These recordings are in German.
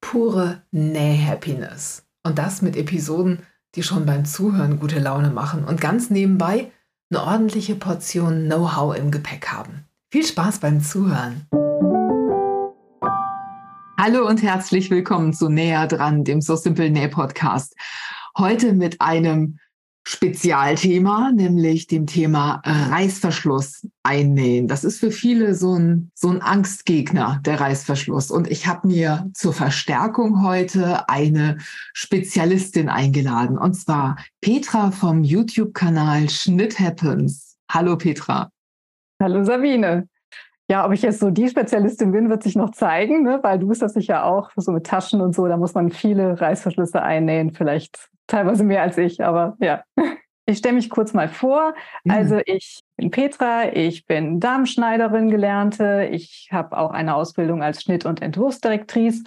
pure Näh-Happiness. Und das mit Episoden, die schon beim Zuhören gute Laune machen und ganz nebenbei eine ordentliche Portion Know-how im Gepäck haben. Viel Spaß beim Zuhören! Hallo und herzlich willkommen zu Näher dran, dem So Simple Näh Podcast. Heute mit einem Spezialthema, nämlich dem Thema Reißverschluss einnähen. Das ist für viele so ein, so ein Angstgegner, der Reißverschluss. Und ich habe mir zur Verstärkung heute eine Spezialistin eingeladen, und zwar Petra vom YouTube-Kanal Schnitt Happens. Hallo Petra. Hallo Sabine. Ja, ob ich jetzt so die Spezialistin bin, wird sich noch zeigen, ne? weil du bist das sicher auch, so mit Taschen und so, da muss man viele Reißverschlüsse einnähen. Vielleicht teilweise mehr als ich, aber ja. Ich stelle mich kurz mal vor. Mhm. Also ich bin Petra, ich bin Darmschneiderin gelernte. Ich habe auch eine Ausbildung als Schnitt- und Entwurfsdirektrice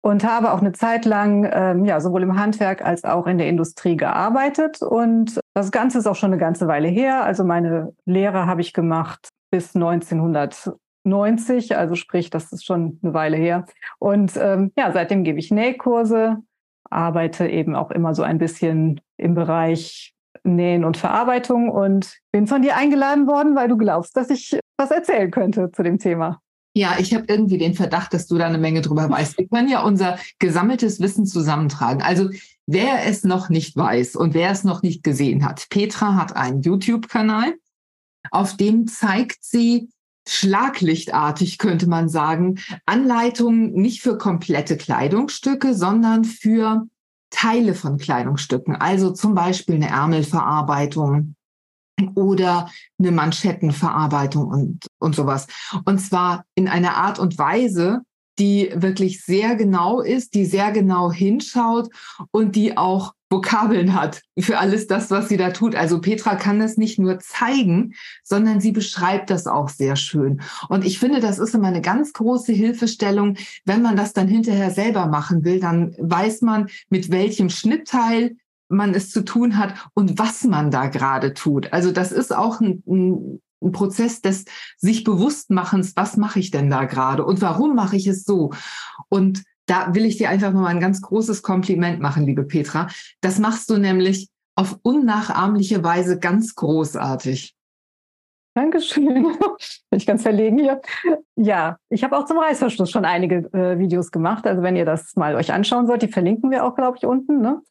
und habe auch eine Zeit lang ähm, ja sowohl im Handwerk als auch in der Industrie gearbeitet. Und das Ganze ist auch schon eine ganze Weile her. Also meine Lehre habe ich gemacht bis 1990, also sprich, das ist schon eine Weile her. Und ähm, ja, seitdem gebe ich Nähkurse, arbeite eben auch immer so ein bisschen im Bereich Nähen und Verarbeitung und bin von dir eingeladen worden, weil du glaubst, dass ich was erzählen könnte zu dem Thema. Ja, ich habe irgendwie den Verdacht, dass du da eine Menge drüber weißt. Wir können ja unser gesammeltes Wissen zusammentragen. Also wer es noch nicht weiß und wer es noch nicht gesehen hat, Petra hat einen YouTube-Kanal, auf dem zeigt sie schlaglichtartig, könnte man sagen, Anleitungen nicht für komplette Kleidungsstücke, sondern für Teile von Kleidungsstücken. Also zum Beispiel eine Ärmelverarbeitung oder eine Manschettenverarbeitung und, und sowas. Und zwar in einer Art und Weise, die wirklich sehr genau ist, die sehr genau hinschaut und die auch Vokabeln hat für alles das, was sie da tut. Also Petra kann das nicht nur zeigen, sondern sie beschreibt das auch sehr schön. Und ich finde, das ist immer eine ganz große Hilfestellung. Wenn man das dann hinterher selber machen will, dann weiß man, mit welchem Schnittteil man es zu tun hat und was man da gerade tut. Also das ist auch ein, ein ein Prozess des sich Bewusstmachens, was mache ich denn da gerade und warum mache ich es so? Und da will ich dir einfach nochmal ein ganz großes Kompliment machen, liebe Petra. Das machst du nämlich auf unnachahmliche Weise ganz großartig. Dankeschön. Bin ich ganz verlegen hier. Ja, ich habe auch zum Reißverschluss schon einige äh, Videos gemacht. Also wenn ihr das mal euch anschauen wollt, die verlinken wir auch, glaube ich, unten. Ne?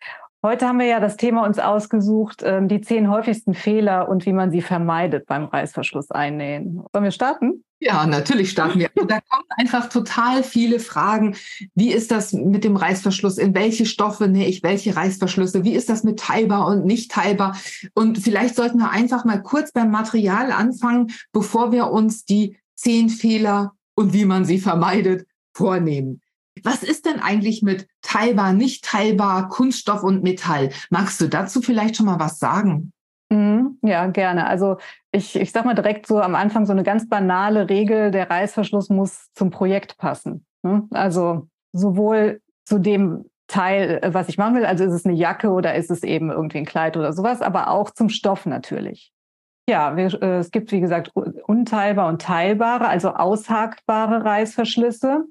Heute haben wir ja das Thema uns ausgesucht, ähm, die zehn häufigsten Fehler und wie man sie vermeidet beim Reißverschluss einnähen. Sollen wir starten? Ja, natürlich starten wir. da kommen einfach total viele Fragen. Wie ist das mit dem Reißverschluss? In welche Stoffe nähe ich welche Reißverschlüsse? Wie ist das mit teilbar und nicht teilbar? Und vielleicht sollten wir einfach mal kurz beim Material anfangen, bevor wir uns die zehn Fehler und wie man sie vermeidet vornehmen. Was ist denn eigentlich mit teilbar, nicht teilbar, Kunststoff und Metall? Magst du dazu vielleicht schon mal was sagen? Mhm, ja, gerne. Also ich, ich sag mal direkt so am Anfang so eine ganz banale Regel, der Reißverschluss muss zum Projekt passen. Ne? Also sowohl zu dem Teil, äh, was ich machen will, also ist es eine Jacke oder ist es eben irgendwie ein Kleid oder sowas, aber auch zum Stoff natürlich. Ja, wir, äh, es gibt wie gesagt unteilbar und teilbare, also aushakbare Reißverschlüsse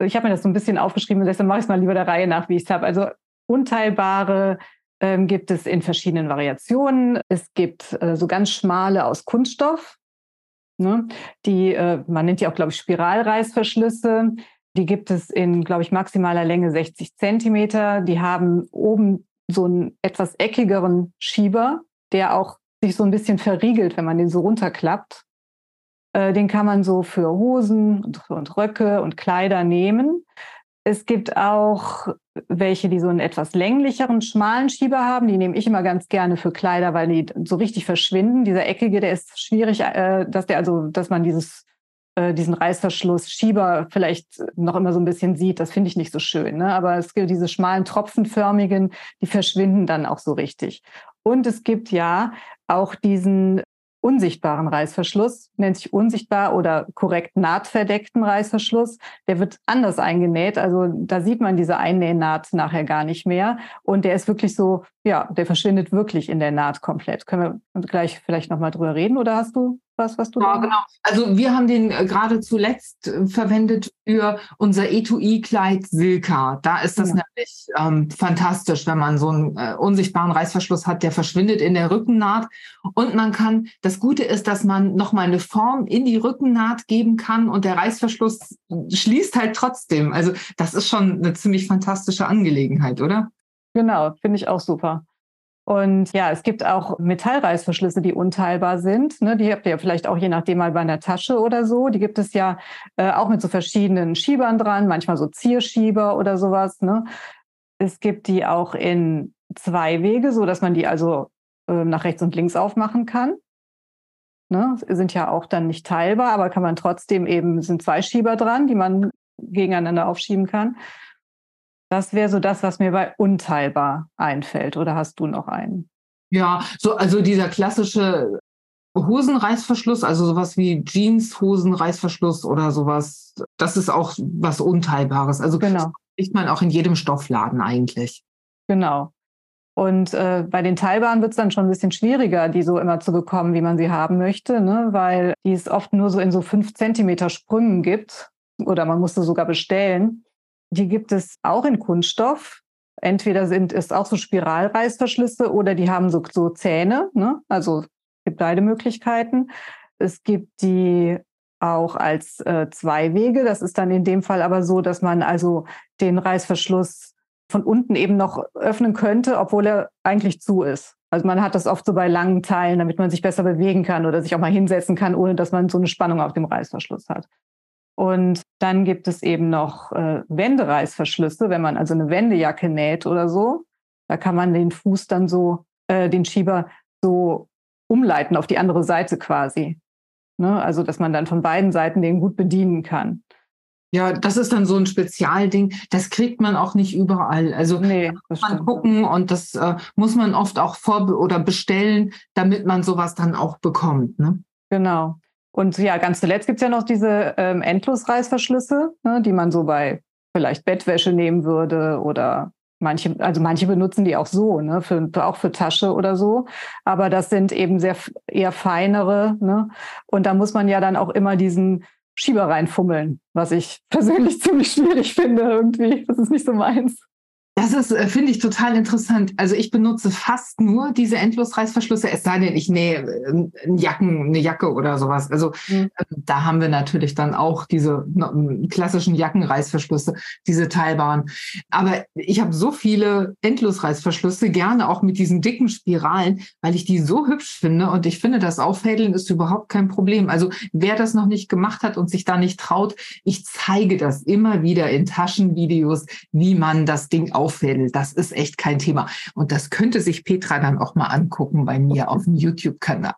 ich habe mir das so ein bisschen aufgeschrieben, deshalb mache ich es mal lieber der Reihe nach, wie ich es habe. Also unteilbare ähm, gibt es in verschiedenen Variationen. Es gibt äh, so ganz schmale aus Kunststoff. Ne? Die, äh, man nennt die auch, glaube ich, Spiralreißverschlüsse. Die gibt es in, glaube ich, maximaler Länge 60 Zentimeter. Die haben oben so einen etwas eckigeren Schieber, der auch sich so ein bisschen verriegelt, wenn man den so runterklappt. Äh, den kann man so für Hosen und, und Röcke und Kleider nehmen. Es gibt auch welche, die so einen etwas länglicheren, schmalen Schieber haben. Die nehme ich immer ganz gerne für Kleider, weil die so richtig verschwinden. Dieser eckige, der ist schwierig, äh, dass der also, dass man dieses äh, diesen Reißverschluss Schieber vielleicht noch immer so ein bisschen sieht. Das finde ich nicht so schön. Ne? Aber es gibt diese schmalen tropfenförmigen, die verschwinden dann auch so richtig. Und es gibt ja auch diesen unsichtbaren Reißverschluss, nennt sich unsichtbar oder korrekt nahtverdeckten Reißverschluss. Der wird anders eingenäht. Also da sieht man diese Einnähnaht nachher gar nicht mehr. Und der ist wirklich so, ja, der verschwindet wirklich in der Naht komplett. Können wir gleich vielleicht nochmal drüber reden oder hast du was, was du? Ja, genau. Also wir haben den äh, gerade zuletzt äh, verwendet für unser Etui-Kleid Silka. Da ist das ja. nämlich ähm, fantastisch, wenn man so einen äh, unsichtbaren Reißverschluss hat, der verschwindet in der Rückennaht. Und man kann, das Gute ist, dass man nochmal eine Form in die Rückennaht geben kann und der Reißverschluss schließt halt trotzdem. Also das ist schon eine ziemlich fantastische Angelegenheit, oder? Genau, finde ich auch super. Und ja, es gibt auch Metallreißverschlüsse, die unteilbar sind. Ne? Die habt ihr ja vielleicht auch je nachdem mal bei einer Tasche oder so. Die gibt es ja äh, auch mit so verschiedenen Schiebern dran, manchmal so Zierschieber oder sowas. Ne? Es gibt die auch in zwei Wege, so dass man die also äh, nach rechts und links aufmachen kann. Ne? Sind ja auch dann nicht teilbar, aber kann man trotzdem eben, sind zwei Schieber dran, die man gegeneinander aufschieben kann. Das wäre so das, was mir bei unteilbar einfällt. Oder hast du noch einen? Ja, so, also dieser klassische Hosenreißverschluss, also sowas wie Jeans, Hosenreißverschluss oder sowas, das ist auch was Unteilbares. Also genau. kriegt man auch in jedem Stoffladen eigentlich. Genau. Und äh, bei den Teilbaren wird es dann schon ein bisschen schwieriger, die so immer zu bekommen, wie man sie haben möchte, ne? weil die es oft nur so in so fünf Zentimeter Sprüngen gibt oder man muss sie sogar bestellen. Die gibt es auch in Kunststoff. Entweder sind es auch so Spiralreißverschlüsse oder die haben so, so Zähne. Ne? Also es gibt beide Möglichkeiten. Es gibt die auch als äh, Zweiwege. Das ist dann in dem Fall aber so, dass man also den Reißverschluss von unten eben noch öffnen könnte, obwohl er eigentlich zu ist. Also man hat das oft so bei langen Teilen, damit man sich besser bewegen kann oder sich auch mal hinsetzen kann, ohne dass man so eine Spannung auf dem Reißverschluss hat. Und dann gibt es eben noch äh, Wendereißverschlüsse, wenn man also eine Wendejacke näht oder so. Da kann man den Fuß dann so, äh, den Schieber so umleiten auf die andere Seite quasi. Ne? Also, dass man dann von beiden Seiten den gut bedienen kann. Ja, das ist dann so ein Spezialding. Das kriegt man auch nicht überall. Also nee, muss man gucken und das äh, muss man oft auch vor oder bestellen, damit man sowas dann auch bekommt. Ne? Genau. Und ja, ganz zuletzt gibt es ja noch diese ähm, Endlosreißverschlüsse, ne, die man so bei vielleicht Bettwäsche nehmen würde oder manche, also manche benutzen die auch so, ne, für, auch für Tasche oder so. Aber das sind eben sehr eher feinere, ne? Und da muss man ja dann auch immer diesen Schieber reinfummeln, was ich persönlich ziemlich schwierig finde irgendwie. Das ist nicht so meins. Das ist, äh, finde ich, total interessant. Also ich benutze fast nur diese Endlosreißverschlüsse, es sei denn, ich nähe äh, Jacken, eine Jacke oder sowas. Also mhm. da haben wir natürlich dann auch diese klassischen Jackenreißverschlüsse, diese teilbaren. Aber ich habe so viele Endlosreißverschlüsse, gerne auch mit diesen dicken Spiralen, weil ich die so hübsch finde und ich finde, das Auffädeln ist überhaupt kein Problem. Also wer das noch nicht gemacht hat und sich da nicht traut, ich zeige das immer wieder in Taschenvideos, wie man das Ding aufhält auffädelt. Das ist echt kein Thema. Und das könnte sich Petra dann auch mal angucken bei mir auf dem YouTube-Kanal.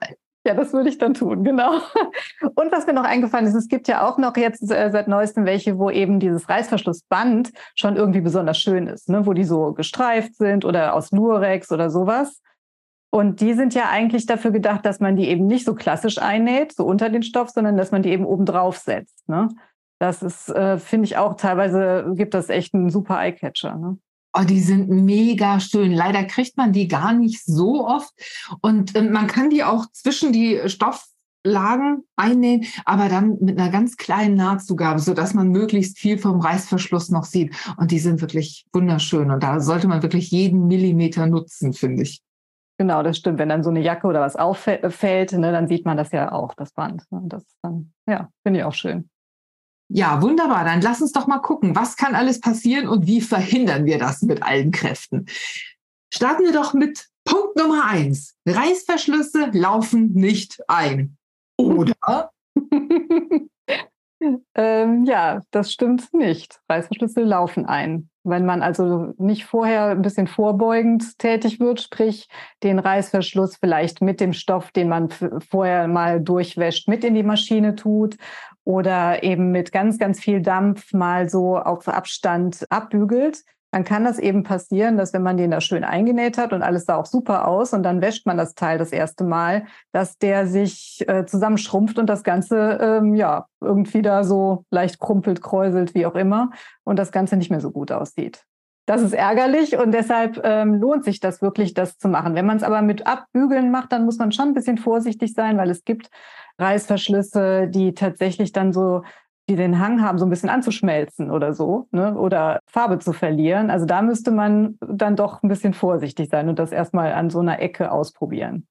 Ja, das würde ich dann tun, genau. Und was mir noch eingefallen ist, es gibt ja auch noch jetzt äh, seit neuestem welche, wo eben dieses Reißverschlussband schon irgendwie besonders schön ist, ne? wo die so gestreift sind oder aus Lurex oder sowas. Und die sind ja eigentlich dafür gedacht, dass man die eben nicht so klassisch einnäht, so unter den Stoff, sondern dass man die eben oben drauf setzt. Ne? Das ist, äh, finde ich auch, teilweise gibt das echt einen super Eyecatcher. Ne? Oh, die sind mega schön. Leider kriegt man die gar nicht so oft. Und äh, man kann die auch zwischen die Stofflagen einnähen, aber dann mit einer ganz kleinen Nahtzugabe, sodass man möglichst viel vom Reißverschluss noch sieht. Und die sind wirklich wunderschön. Und da sollte man wirklich jeden Millimeter nutzen, finde ich. Genau, das stimmt. Wenn dann so eine Jacke oder was auffällt, ne, dann sieht man das ja auch, das Band. Ne? Das dann, ja, finde ich auch schön. Ja, wunderbar. Dann lass uns doch mal gucken, was kann alles passieren und wie verhindern wir das mit allen Kräften. Starten wir doch mit Punkt Nummer eins. Reißverschlüsse laufen nicht ein. Oder? ähm, ja, das stimmt nicht. Reißverschlüsse laufen ein. Wenn man also nicht vorher ein bisschen vorbeugend tätig wird, sprich den Reißverschluss vielleicht mit dem Stoff, den man vorher mal durchwäscht, mit in die Maschine tut oder eben mit ganz, ganz viel Dampf mal so auf Abstand abbügelt, dann kann das eben passieren, dass wenn man den da schön eingenäht hat und alles sah auch super aus und dann wäscht man das Teil das erste Mal, dass der sich äh, zusammenschrumpft und das Ganze ähm, ja irgendwie da so leicht krumpelt, kräuselt, wie auch immer und das Ganze nicht mehr so gut aussieht. Das ist ärgerlich und deshalb ähm, lohnt sich das wirklich, das zu machen. Wenn man es aber mit Abbügeln macht, dann muss man schon ein bisschen vorsichtig sein, weil es gibt Reißverschlüsse, die tatsächlich dann so die den Hang haben, so ein bisschen anzuschmelzen oder so, ne? oder Farbe zu verlieren. Also da müsste man dann doch ein bisschen vorsichtig sein und das erstmal an so einer Ecke ausprobieren.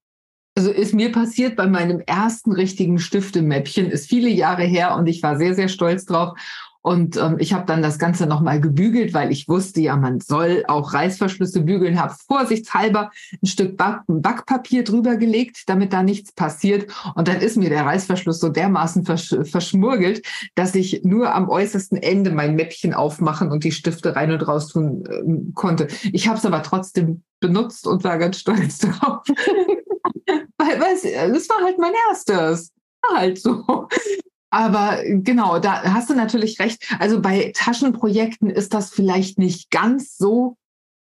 Also ist mir passiert bei meinem ersten richtigen Stiftemäppchen, ist viele Jahre her und ich war sehr, sehr stolz drauf. Und ähm, ich habe dann das Ganze nochmal gebügelt, weil ich wusste ja, man soll auch Reißverschlüsse bügeln, habe vorsichtshalber ein Stück Back Backpapier drüber gelegt, damit da nichts passiert. Und dann ist mir der Reißverschluss so dermaßen versch verschmurgelt, dass ich nur am äußersten Ende mein Mäppchen aufmachen und die Stifte rein und raus tun äh, konnte. Ich habe es aber trotzdem benutzt und war ganz stolz drauf. weil, weil es war halt mein erstes. War halt so. Aber genau, da hast du natürlich recht. Also bei Taschenprojekten ist das vielleicht nicht ganz so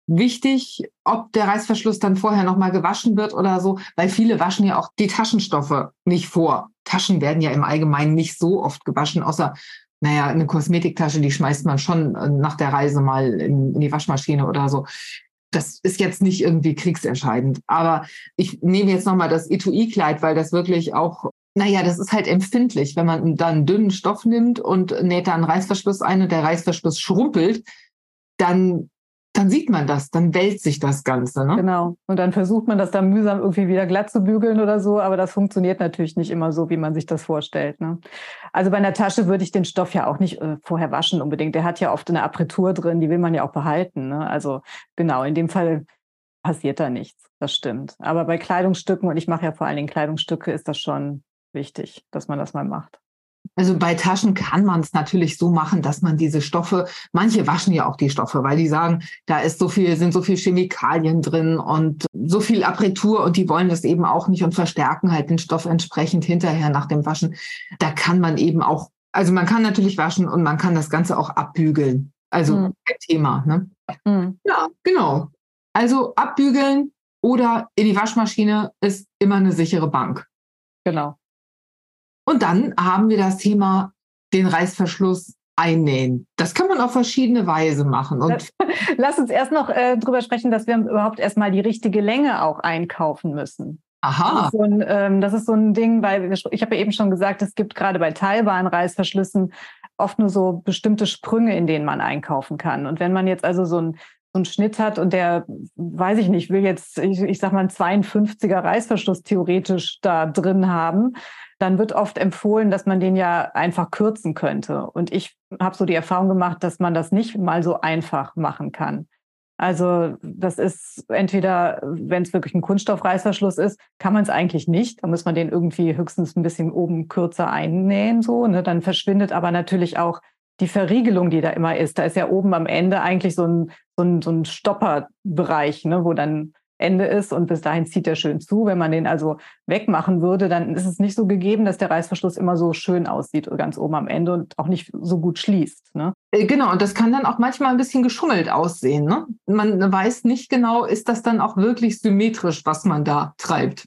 wichtig, ob der Reißverschluss dann vorher nochmal gewaschen wird oder so, weil viele waschen ja auch die Taschenstoffe nicht vor. Taschen werden ja im Allgemeinen nicht so oft gewaschen, außer, naja, eine Kosmetiktasche, die schmeißt man schon äh, nach der Reise mal in, in die Waschmaschine oder so. Das ist jetzt nicht irgendwie kriegsentscheidend. Aber ich nehme jetzt nochmal das Etui-Kleid, weil das wirklich auch naja, das ist halt empfindlich, wenn man dann einen dünnen Stoff nimmt und näht da einen Reißverschluss ein und der Reißverschluss schrumpelt, dann, dann sieht man das, dann wälzt sich das Ganze. Ne? Genau. Und dann versucht man das dann mühsam irgendwie wieder glatt zu bügeln oder so, aber das funktioniert natürlich nicht immer so, wie man sich das vorstellt. Ne? Also bei einer Tasche würde ich den Stoff ja auch nicht äh, vorher waschen unbedingt. Der hat ja oft eine Apritur drin, die will man ja auch behalten. Ne? Also genau, in dem Fall passiert da nichts. Das stimmt. Aber bei Kleidungsstücken, und ich mache ja vor allen Dingen Kleidungsstücke, ist das schon wichtig, dass man das mal macht. Also bei Taschen kann man es natürlich so machen, dass man diese Stoffe, manche waschen ja auch die Stoffe, weil die sagen, da ist so viel, sind so viel Chemikalien drin und so viel Apritur und die wollen das eben auch nicht und verstärken halt den Stoff entsprechend hinterher nach dem Waschen. Da kann man eben auch, also man kann natürlich waschen und man kann das Ganze auch abbügeln. Also mhm. kein Thema. Ne? Mhm. Ja, genau. Also abbügeln oder in die Waschmaschine ist immer eine sichere Bank. Genau. Und dann haben wir das Thema den Reißverschluss einnähen. Das kann man auf verschiedene Weise machen. Und Lass uns erst noch äh, drüber sprechen, dass wir überhaupt erstmal die richtige Länge auch einkaufen müssen. Aha. Das ist so ein, ähm, das ist so ein Ding, weil ich habe ja eben schon gesagt, es gibt gerade bei teilbaren Reißverschlüssen oft nur so bestimmte Sprünge, in denen man einkaufen kann. Und wenn man jetzt also so ein so einen Schnitt hat und der, weiß ich nicht, will jetzt, ich, ich sag mal, einen 52er Reißverschluss theoretisch da drin haben, dann wird oft empfohlen, dass man den ja einfach kürzen könnte. Und ich habe so die Erfahrung gemacht, dass man das nicht mal so einfach machen kann. Also das ist entweder, wenn es wirklich ein Kunststoffreißverschluss ist, kann man es eigentlich nicht. Da muss man den irgendwie höchstens ein bisschen oben kürzer einnähen, so. Ne? Dann verschwindet aber natürlich auch die Verriegelung, die da immer ist. Da ist ja oben am Ende eigentlich so ein, so ein, so ein Stopperbereich, ne? wo dann Ende ist und bis dahin zieht er schön zu. Wenn man den also wegmachen würde, dann ist es nicht so gegeben, dass der Reißverschluss immer so schön aussieht, ganz oben am Ende und auch nicht so gut schließt. Ne? Äh, genau, und das kann dann auch manchmal ein bisschen geschummelt aussehen. Ne? Man weiß nicht genau, ist das dann auch wirklich symmetrisch, was man da treibt.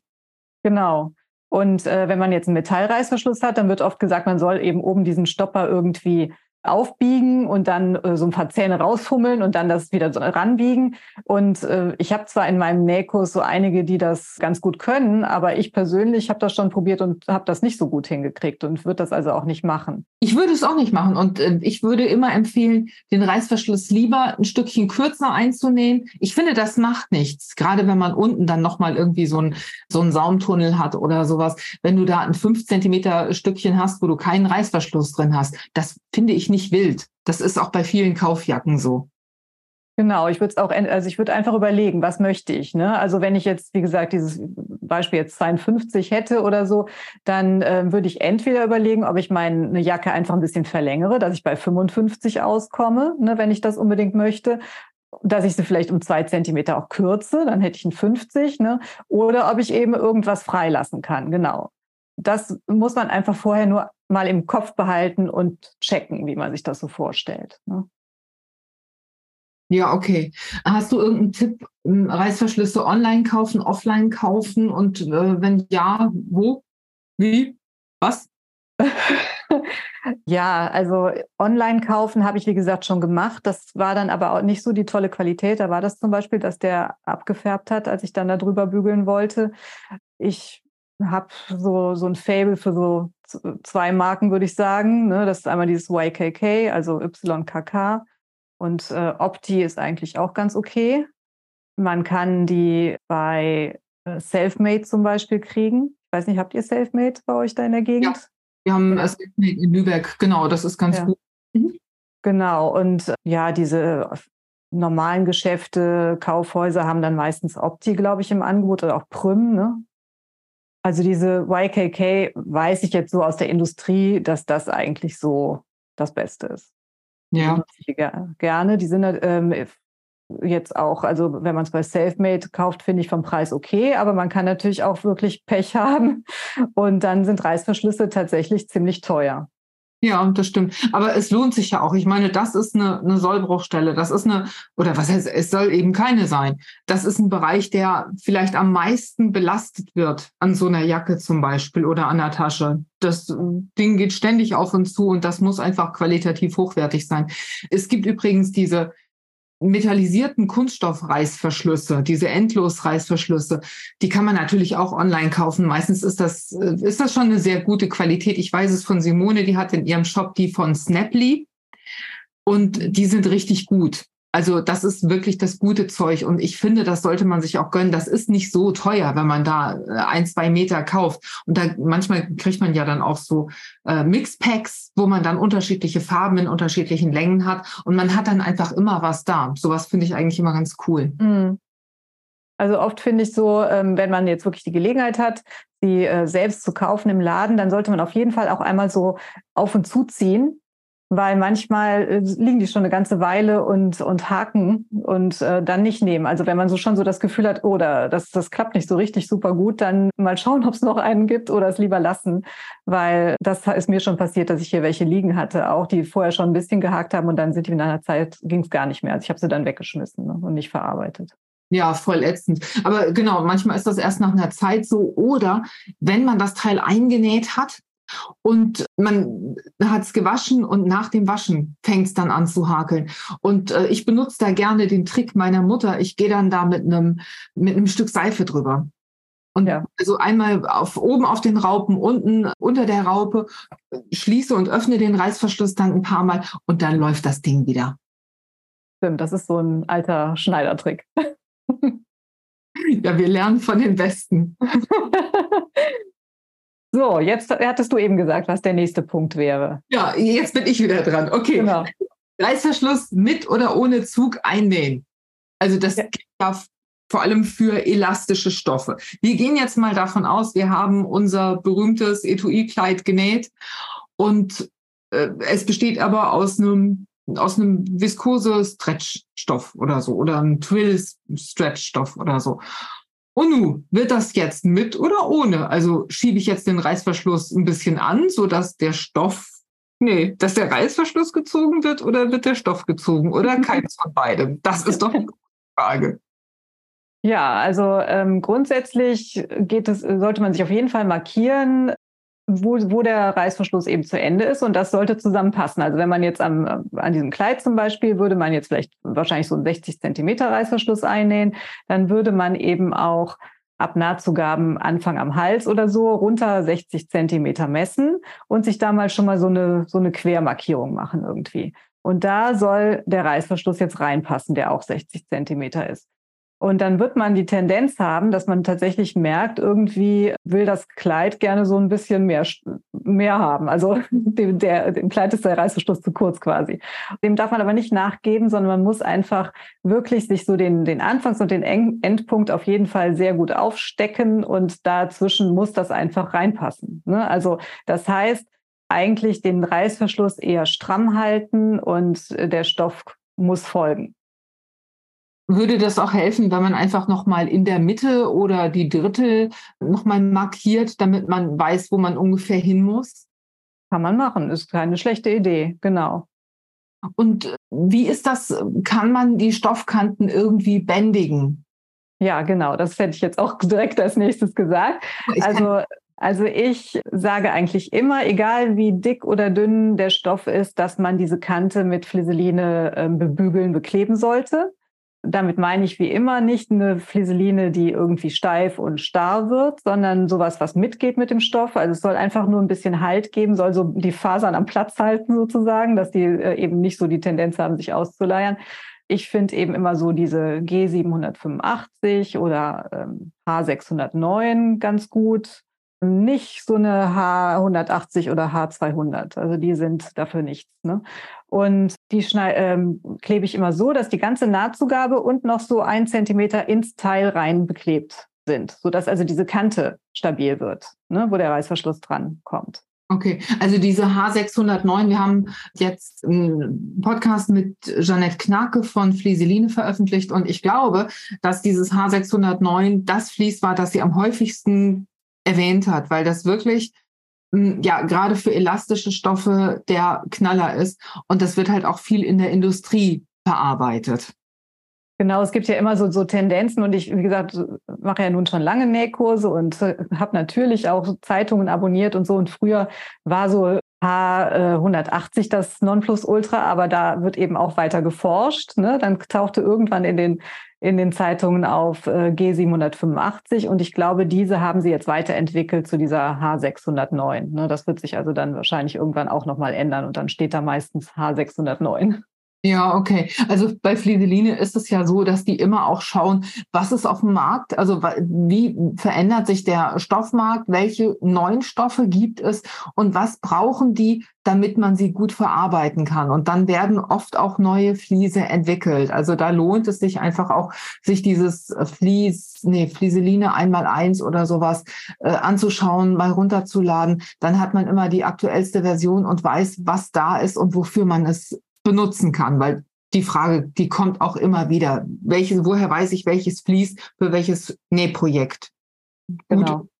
Genau. Und äh, wenn man jetzt einen Metallreißverschluss hat, dann wird oft gesagt, man soll eben oben diesen Stopper irgendwie aufbiegen und dann äh, so ein paar Zähne rausfummeln und dann das wieder so ranbiegen. Und äh, ich habe zwar in meinem Nähkurs so einige, die das ganz gut können, aber ich persönlich habe das schon probiert und habe das nicht so gut hingekriegt und würde das also auch nicht machen. Ich würde es auch nicht machen und äh, ich würde immer empfehlen, den Reißverschluss lieber ein Stückchen kürzer einzunähen. Ich finde, das macht nichts, gerade wenn man unten dann nochmal irgendwie so ein so einen Saumtunnel hat oder sowas. Wenn du da ein fünf Zentimeter Stückchen hast, wo du keinen Reißverschluss drin hast, das finde ich nicht wild. Das ist auch bei vielen Kaufjacken so. Genau, ich würde es auch, also ich würde einfach überlegen, was möchte ich. Ne? Also wenn ich jetzt, wie gesagt, dieses Beispiel jetzt 52 hätte oder so, dann äh, würde ich entweder überlegen, ob ich meine Jacke einfach ein bisschen verlängere, dass ich bei 55 auskomme, ne, wenn ich das unbedingt möchte dass ich sie vielleicht um zwei Zentimeter auch kürze, dann hätte ich einen 50, ne? oder ob ich eben irgendwas freilassen kann, genau. Das muss man einfach vorher nur mal im Kopf behalten und checken, wie man sich das so vorstellt. Ne? Ja, okay. Hast du irgendeinen Tipp, hm, Reißverschlüsse online kaufen, offline kaufen und äh, wenn ja, wo? Wie? Was? ja, also online kaufen habe ich, wie gesagt, schon gemacht. Das war dann aber auch nicht so die tolle Qualität. Da war das zum Beispiel, dass der abgefärbt hat, als ich dann da drüber bügeln wollte. Ich habe so, so ein Fable für so zwei Marken, würde ich sagen. Ne? Das ist einmal dieses YKK, also YKK. Und äh, Opti ist eigentlich auch ganz okay. Man kann die bei äh, Selfmade zum Beispiel kriegen. Ich weiß nicht, habt ihr Selfmade bei euch da in der Gegend? Ja, wir haben ja. Selfmade in Lübeck, genau, das ist ganz ja. gut. Mhm. Genau, und äh, ja, diese normalen Geschäfte, Kaufhäuser haben dann meistens Opti, glaube ich, im Angebot oder auch Prüm. Ne? Also diese YKK weiß ich jetzt so aus der Industrie, dass das eigentlich so das Beste ist. Ja. Die gerne. Die sind ähm, jetzt auch, also wenn man es bei Selfmade kauft, finde ich vom Preis okay, aber man kann natürlich auch wirklich Pech haben und dann sind Reißverschlüsse tatsächlich ziemlich teuer. Ja, das stimmt. Aber es lohnt sich ja auch. Ich meine, das ist eine, eine Sollbruchstelle. Das ist eine, oder was heißt, es soll eben keine sein. Das ist ein Bereich, der vielleicht am meisten belastet wird an so einer Jacke zum Beispiel oder an der Tasche. Das Ding geht ständig auf und zu und das muss einfach qualitativ hochwertig sein. Es gibt übrigens diese metallisierten Kunststoffreißverschlüsse, diese Endlosreißverschlüsse, die kann man natürlich auch online kaufen. Meistens ist das, äh, ist das schon eine sehr gute Qualität. Ich weiß es von Simone, die hat in ihrem Shop die von Snaply und die sind richtig gut. Also das ist wirklich das gute Zeug und ich finde, das sollte man sich auch gönnen. Das ist nicht so teuer, wenn man da äh, ein, zwei Meter kauft. Und da manchmal kriegt man ja dann auch so äh, Mixpacks, wo man dann unterschiedliche Farben in unterschiedlichen Längen hat und man hat dann einfach immer was da. Sowas finde ich eigentlich immer ganz cool. Mhm. Also oft finde ich so, ähm, wenn man jetzt wirklich die Gelegenheit hat, sie äh, selbst zu kaufen im Laden, dann sollte man auf jeden Fall auch einmal so auf und zuziehen weil manchmal äh, liegen die schon eine ganze Weile und, und haken und äh, dann nicht nehmen. Also wenn man so schon so das Gefühl hat, oh, da, das, das klappt nicht so richtig super gut, dann mal schauen, ob es noch einen gibt oder es lieber lassen, weil das ist mir schon passiert, dass ich hier welche liegen hatte, auch die vorher schon ein bisschen gehakt haben und dann sind die in einer Zeit, ging es gar nicht mehr. Also ich habe sie dann weggeschmissen ne, und nicht verarbeitet. Ja, voll ätzend. Aber genau, manchmal ist das erst nach einer Zeit so. Oder wenn man das Teil eingenäht hat, und man hat es gewaschen und nach dem Waschen fängt es dann an zu hakeln. Und äh, ich benutze da gerne den Trick meiner Mutter. Ich gehe dann da mit einem mit einem Stück Seife drüber. Und ja. also einmal auf, oben auf den Raupen, unten unter der Raupe, schließe und öffne den Reißverschluss dann ein paar Mal und dann läuft das Ding wieder. Stimmt, das ist so ein alter Schneidertrick. ja, wir lernen von den Besten. So, jetzt hattest du eben gesagt, was der nächste Punkt wäre. Ja, jetzt bin ich wieder dran. Okay. Genau. Reißverschluss mit oder ohne Zug einnähen. Also das ja. darf vor allem für elastische Stoffe. Wir gehen jetzt mal davon aus, wir haben unser berühmtes Etui-Kleid genäht und äh, es besteht aber aus einem aus einem viskose Stretchstoff oder so oder einem Twill Stretchstoff oder so. Und nun, wird das jetzt mit oder ohne? Also schiebe ich jetzt den Reißverschluss ein bisschen an, sodass der Stoff, nee, dass der Reißverschluss gezogen wird oder wird der Stoff gezogen oder keins von beidem? Das ist doch eine Frage. Ja, also ähm, grundsätzlich geht es, sollte man sich auf jeden Fall markieren, wo, wo der Reißverschluss eben zu Ende ist und das sollte zusammenpassen. Also wenn man jetzt am, an diesem Kleid zum Beispiel, würde man jetzt vielleicht wahrscheinlich so einen 60 Zentimeter Reißverschluss einnähen, dann würde man eben auch ab Nahtzugaben Anfang am Hals oder so runter 60 Zentimeter messen und sich da mal schon mal so eine, so eine Quermarkierung machen irgendwie. Und da soll der Reißverschluss jetzt reinpassen, der auch 60 Zentimeter ist. Und dann wird man die Tendenz haben, dass man tatsächlich merkt, irgendwie will das Kleid gerne so ein bisschen mehr, mehr haben. Also dem, der, dem Kleid ist der Reißverschluss zu kurz quasi. Dem darf man aber nicht nachgeben, sondern man muss einfach wirklich sich so den, den Anfangs- und den Endpunkt auf jeden Fall sehr gut aufstecken und dazwischen muss das einfach reinpassen. Ne? Also das heißt, eigentlich den Reißverschluss eher stramm halten und der Stoff muss folgen. Würde das auch helfen, wenn man einfach nochmal in der Mitte oder die Drittel nochmal markiert, damit man weiß, wo man ungefähr hin muss? Kann man machen, ist keine schlechte Idee, genau. Und wie ist das? Kann man die Stoffkanten irgendwie bändigen? Ja, genau, das hätte ich jetzt auch direkt als nächstes gesagt. Also also ich sage eigentlich immer, egal wie dick oder dünn der Stoff ist, dass man diese Kante mit Flieseline äh, bebügeln, bekleben sollte. Damit meine ich wie immer nicht eine Flieseline, die irgendwie steif und starr wird, sondern sowas, was mitgeht mit dem Stoff. Also es soll einfach nur ein bisschen Halt geben, soll so die Fasern am Platz halten sozusagen, dass die äh, eben nicht so die Tendenz haben, sich auszuleiern. Ich finde eben immer so diese G785 oder ähm, H609 ganz gut nicht so eine H180 oder H200. Also die sind dafür nichts. Ne? Und die ähm, klebe ich immer so, dass die ganze Nahtzugabe und noch so ein Zentimeter ins Teil rein beklebt sind, sodass also diese Kante stabil wird, ne? wo der Reißverschluss dran kommt. Okay, also diese H609, wir haben jetzt einen Podcast mit Jeanette Knake von Flieseline veröffentlicht und ich glaube, dass dieses H609 das Fließ war, das sie am häufigsten erwähnt hat, weil das wirklich hm, ja gerade für elastische Stoffe der Knaller ist und das wird halt auch viel in der Industrie verarbeitet. Genau, es gibt ja immer so, so Tendenzen und ich, wie gesagt, mache ja nun schon lange Nähkurse und äh, habe natürlich auch Zeitungen abonniert und so. Und früher war so H180 das Nonplusultra, aber da wird eben auch weiter geforscht. Ne? Dann tauchte irgendwann in den, in den Zeitungen auf äh, G785 und ich glaube, diese haben sie jetzt weiterentwickelt zu dieser H609. Ne? Das wird sich also dann wahrscheinlich irgendwann auch nochmal ändern und dann steht da meistens H609. Ja, okay. Also bei Flieseline ist es ja so, dass die immer auch schauen, was ist auf dem Markt, also wie verändert sich der Stoffmarkt, welche neuen Stoffe gibt es und was brauchen die, damit man sie gut verarbeiten kann. Und dann werden oft auch neue Fliese entwickelt. Also da lohnt es sich einfach auch, sich dieses Fließ, nee, Flieseline einmal eins oder sowas äh, anzuschauen, mal runterzuladen. Dann hat man immer die aktuellste Version und weiß, was da ist und wofür man es benutzen kann, weil die Frage, die kommt auch immer wieder. Welches, woher weiß ich, welches Fließ für welches Nähprojekt? Genau. Gut.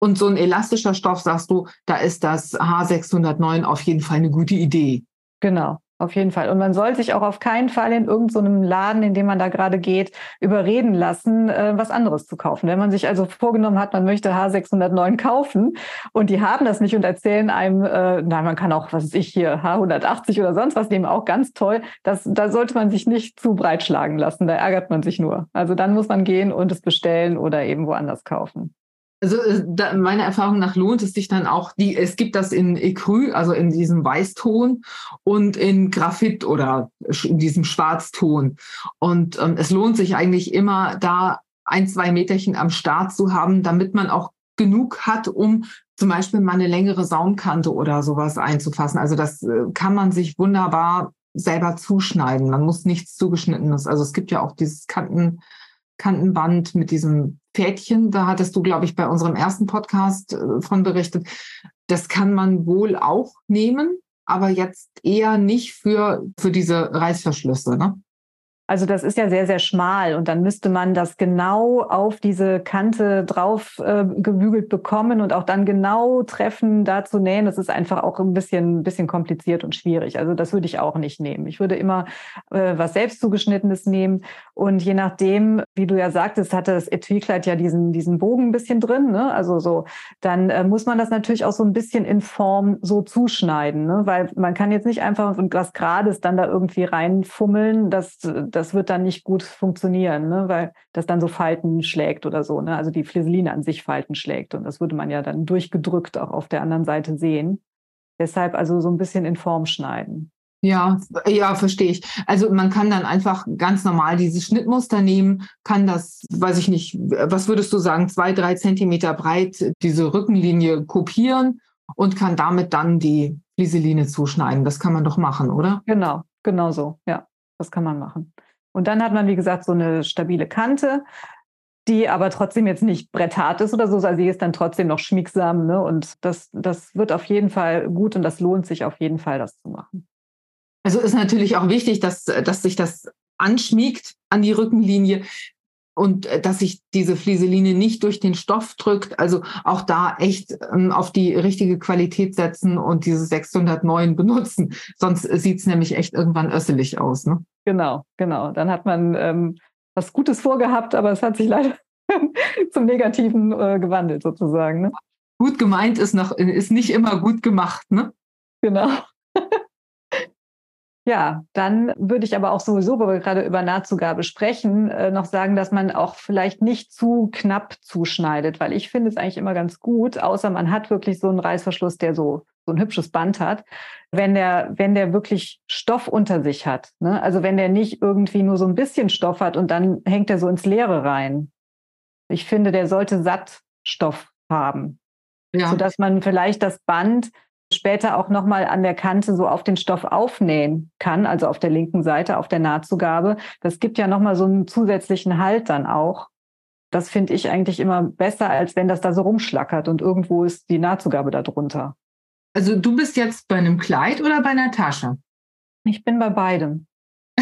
Und so ein elastischer Stoff, sagst du, da ist das H609 auf jeden Fall eine gute Idee. Genau. Auf jeden Fall. Und man soll sich auch auf keinen Fall in irgendeinem so Laden, in dem man da gerade geht, überreden lassen, äh, was anderes zu kaufen. Wenn man sich also vorgenommen hat, man möchte H609 kaufen und die haben das nicht und erzählen einem, äh, nein, man kann auch, was weiß ich hier, H180 oder sonst was nehmen, auch ganz toll. Das, da sollte man sich nicht zu breit schlagen lassen. Da ärgert man sich nur. Also dann muss man gehen und es bestellen oder eben woanders kaufen. Also äh, da, meiner Erfahrung nach lohnt es sich dann auch, die, es gibt das in Ecru, also in diesem Weißton und in Graphit oder in diesem Schwarzton. Und ähm, es lohnt sich eigentlich immer, da ein, zwei Meterchen am Start zu haben, damit man auch genug hat, um zum Beispiel mal eine längere Saumkante oder sowas einzufassen. Also das äh, kann man sich wunderbar selber zuschneiden. Man muss nichts zugeschnittenes. Also es gibt ja auch dieses Kanten, Kantenband mit diesem Pfädchen. Da hattest du, glaube ich, bei unserem ersten Podcast äh, von berichtet. Das kann man wohl auch nehmen, aber jetzt eher nicht für, für diese Reißverschlüsse. Ne? Also das ist ja sehr, sehr schmal und dann müsste man das genau auf diese Kante drauf äh, gebügelt bekommen und auch dann genau treffen, da zu nähen. Das ist einfach auch ein bisschen, ein bisschen kompliziert und schwierig. Also das würde ich auch nicht nehmen. Ich würde immer äh, was selbst zugeschnittenes nehmen und je nachdem, wie du ja sagtest, hatte das Etui-Kleid ja diesen, diesen Bogen ein bisschen drin. Ne? Also so, dann äh, muss man das natürlich auch so ein bisschen in Form so zuschneiden, ne? weil man kann jetzt nicht einfach was Gerades dann da irgendwie reinfummeln. Das, das wird dann nicht gut funktionieren, ne? weil das dann so Falten schlägt oder so. Ne? Also die Flieseline an sich Falten schlägt. Und das würde man ja dann durchgedrückt auch auf der anderen Seite sehen. Deshalb also so ein bisschen in Form schneiden. Ja, ja, verstehe ich. Also man kann dann einfach ganz normal dieses Schnittmuster nehmen, kann das, weiß ich nicht, was würdest du sagen, zwei, drei Zentimeter breit diese Rückenlinie kopieren und kann damit dann die Flieseline zuschneiden. Das kann man doch machen, oder? Genau, genau so. Ja, das kann man machen. Und dann hat man, wie gesagt, so eine stabile Kante, die aber trotzdem jetzt nicht bretthart ist oder so, also sie ist dann trotzdem noch schmiegsam. Ne? Und das, das wird auf jeden Fall gut und das lohnt sich auf jeden Fall, das zu machen. Also ist natürlich auch wichtig, dass, dass sich das anschmiegt an die Rückenlinie und äh, dass sich diese Flieseline nicht durch den Stoff drückt. Also auch da echt ähm, auf die richtige Qualität setzen und diese 609 benutzen. Sonst sieht's nämlich echt irgendwann össelig aus. Ne? Genau, genau. Dann hat man ähm, was Gutes vorgehabt, aber es hat sich leider zum Negativen äh, gewandelt sozusagen. Ne? Gut gemeint ist, noch, ist nicht immer gut gemacht. Ne? Genau. Ja, dann würde ich aber auch sowieso, wo wir gerade über Nahtzugabe sprechen, äh, noch sagen, dass man auch vielleicht nicht zu knapp zuschneidet, weil ich finde es eigentlich immer ganz gut, außer man hat wirklich so einen Reißverschluss, der so so ein hübsches Band hat, wenn der wenn der wirklich Stoff unter sich hat, ne? also wenn der nicht irgendwie nur so ein bisschen Stoff hat und dann hängt er so ins Leere rein. Ich finde, der sollte Sattstoff haben, ja. sodass man vielleicht das Band später auch nochmal an der Kante so auf den Stoff aufnähen kann, also auf der linken Seite, auf der Nahtzugabe. Das gibt ja nochmal so einen zusätzlichen Halt dann auch. Das finde ich eigentlich immer besser, als wenn das da so rumschlackert und irgendwo ist die Nahtzugabe da drunter. Also du bist jetzt bei einem Kleid oder bei einer Tasche? Ich bin bei beidem.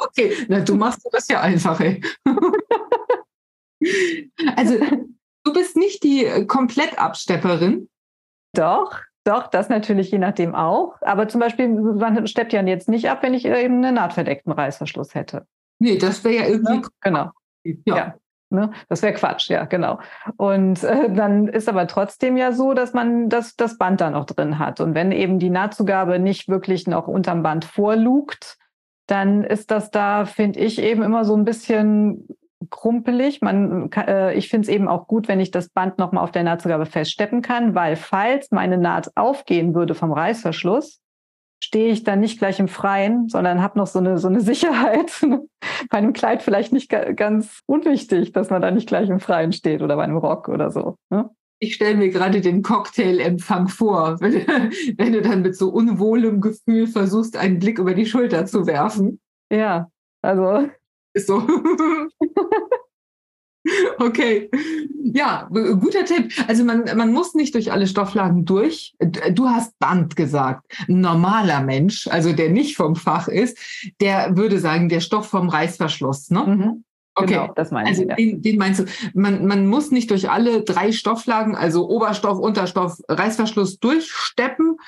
okay, na, du machst das ja einfach, ey. also du bist nicht die Komplettabstepperin, doch, doch, das natürlich je nachdem auch. Aber zum Beispiel, man steppt ja jetzt nicht ab, wenn ich eben einen nahtverdeckten Reißverschluss hätte. Nee, das wäre ja irgendwie. Ja, genau. Ja. ja. Ne? Das wäre Quatsch, ja, genau. Und äh, dann ist aber trotzdem ja so, dass man das, das Band da noch drin hat. Und wenn eben die Nahtzugabe nicht wirklich noch unterm Band vorlugt, dann ist das da, finde ich, eben immer so ein bisschen krumpelig. Man, äh, ich finde es eben auch gut, wenn ich das Band nochmal auf der Nahtzugabe feststeppen kann, weil falls meine Naht aufgehen würde vom Reißverschluss, stehe ich dann nicht gleich im Freien, sondern habe noch so eine, so eine Sicherheit. bei einem Kleid vielleicht nicht ganz unwichtig, dass man da nicht gleich im Freien steht oder bei einem Rock oder so. Ne? Ich stelle mir gerade den Cocktailempfang vor, wenn, wenn du dann mit so unwohlem Gefühl versuchst, einen Blick über die Schulter zu werfen. Ja, also ist so. Okay. Ja, guter Tipp. Also man, man muss nicht durch alle Stofflagen durch. Du hast Band gesagt. Ein normaler Mensch, also der nicht vom Fach ist, der würde sagen, der Stoff vom Reißverschluss. Ne? Mhm. Okay, genau, das meine also ich. Ja. Den, den, meinst du. Man, man muss nicht durch alle drei Stofflagen, also Oberstoff, Unterstoff, Reißverschluss durchsteppen.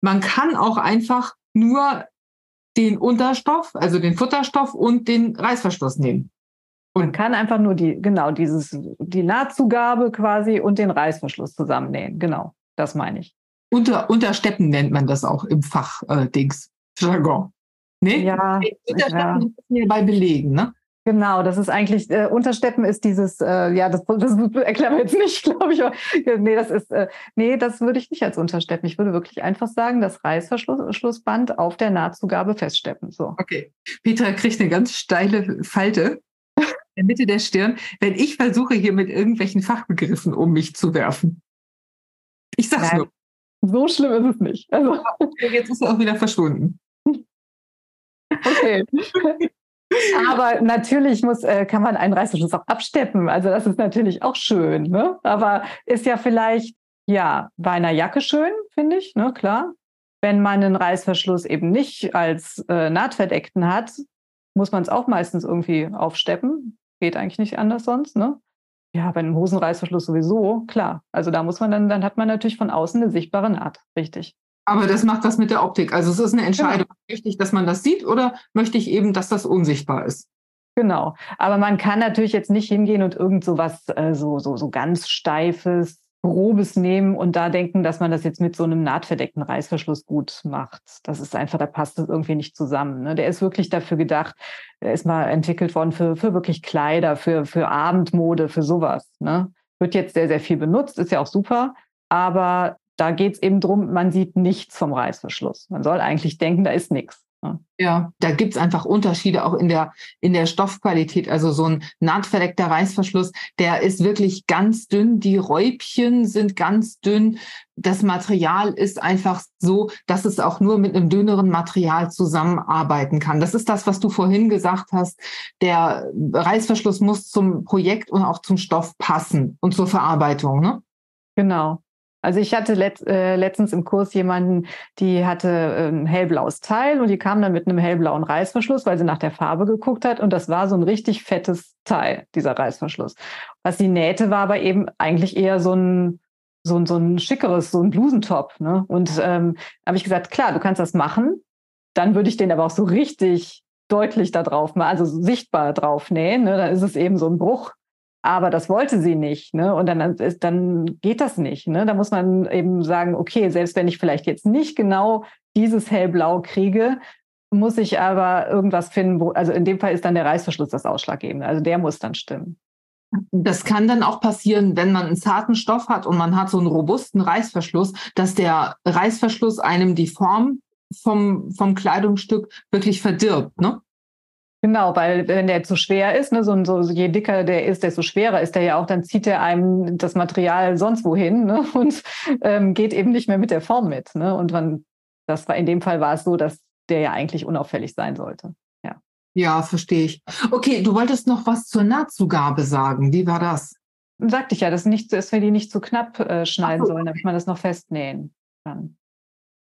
Man kann auch einfach nur den Unterstoff, also den Futterstoff und den Reißverschluss nehmen. Und Man kann einfach nur die, genau, dieses, die Nahtzugabe quasi und den Reißverschluss zusammennähen. Genau, das meine ich. Unter, Untersteppen nennt man das auch im Fach-Dings, äh, Jargon. Nee? Ja. Untersteppen ja. bei Belegen, ne? Genau, das ist eigentlich, äh, Untersteppen ist dieses, äh, ja, das, das erklären wir jetzt nicht, glaube ich. Aber, nee, das ist, äh, nee, das würde ich nicht als Untersteppen. Ich würde wirklich einfach sagen, das Reißverschlussband auf der Nahtzugabe feststeppen. So. Okay. Petra kriegt eine ganz steile Falte in der Mitte der Stirn, wenn ich versuche, hier mit irgendwelchen Fachbegriffen um mich zu werfen. Ich sag's Nein, nur. So schlimm ist es nicht. Also. Jetzt ist er auch wieder verschwunden. Okay. Aber natürlich muss, äh, kann man einen Reißverschluss auch absteppen. Also das ist natürlich auch schön. Ne? Aber ist ja vielleicht, ja, bei einer Jacke schön, finde ich, ne? klar. Wenn man einen Reißverschluss eben nicht als äh, nahtverdeckten hat, muss man es auch meistens irgendwie aufsteppen. Geht eigentlich nicht anders sonst, ne? Ja, bei einem Hosenreißverschluss sowieso, klar. Also da muss man dann, dann hat man natürlich von außen eine sichtbare Naht, richtig. Aber das macht was mit der Optik. Also es ist eine Entscheidung. Genau. Möchte ich, dass man das sieht oder möchte ich eben, dass das unsichtbar ist? Genau. Aber man kann natürlich jetzt nicht hingehen und irgend so was, äh, so, so, so ganz steifes, grobes nehmen und da denken, dass man das jetzt mit so einem nahtverdeckten Reißverschluss gut macht. Das ist einfach, da passt das irgendwie nicht zusammen. Ne? Der ist wirklich dafür gedacht, der ist mal entwickelt worden für, für wirklich Kleider, für, für Abendmode, für sowas. Ne? Wird jetzt sehr, sehr viel benutzt, ist ja auch super. Aber da geht es eben drum, man sieht nichts vom Reißverschluss. Man soll eigentlich denken, da ist nichts. Ne? Ja, da gibt's einfach Unterschiede auch in der, in der Stoffqualität. Also so ein nahtverdeckter Reißverschluss, der ist wirklich ganz dünn. Die Räubchen sind ganz dünn. Das Material ist einfach so, dass es auch nur mit einem dünneren Material zusammenarbeiten kann. Das ist das, was du vorhin gesagt hast. Der Reißverschluss muss zum Projekt und auch zum Stoff passen und zur Verarbeitung. Ne? Genau. Also ich hatte let, äh, letztens im Kurs jemanden, die hatte ein hellblaues Teil und die kam dann mit einem hellblauen Reißverschluss, weil sie nach der Farbe geguckt hat und das war so ein richtig fettes Teil, dieser Reißverschluss. Was sie nähte, war aber eben eigentlich eher so ein so ein, so ein schickeres, so ein Blusentop. Ne? Und ähm, habe ich gesagt, klar, du kannst das machen. Dann würde ich den aber auch so richtig deutlich da drauf, also sichtbar drauf nähen. Ne? Dann ist es eben so ein Bruch aber das wollte sie nicht. Ne? Und dann, ist, dann geht das nicht. Ne? Da muss man eben sagen, okay, selbst wenn ich vielleicht jetzt nicht genau dieses hellblau kriege, muss ich aber irgendwas finden, wo, also in dem Fall ist dann der Reißverschluss das Ausschlaggebende. Also der muss dann stimmen. Das kann dann auch passieren, wenn man einen zarten Stoff hat und man hat so einen robusten Reißverschluss, dass der Reißverschluss einem die Form vom, vom Kleidungsstück wirklich verdirbt. Ne? Genau, weil wenn der zu schwer ist, ne, so, so, je dicker der ist, desto schwerer ist der ja auch, dann zieht er einem das Material sonst wohin ne, und ähm, geht eben nicht mehr mit der Form mit. Ne? Und man, das war in dem Fall war es so, dass der ja eigentlich unauffällig sein sollte. Ja, ja verstehe ich. Okay, du wolltest noch was zur Nahtzugabe sagen. Wie war das? Sagte ich ja, dass, nicht, dass wir die nicht zu knapp äh, schneiden so. sollen, damit man das noch festnähen kann.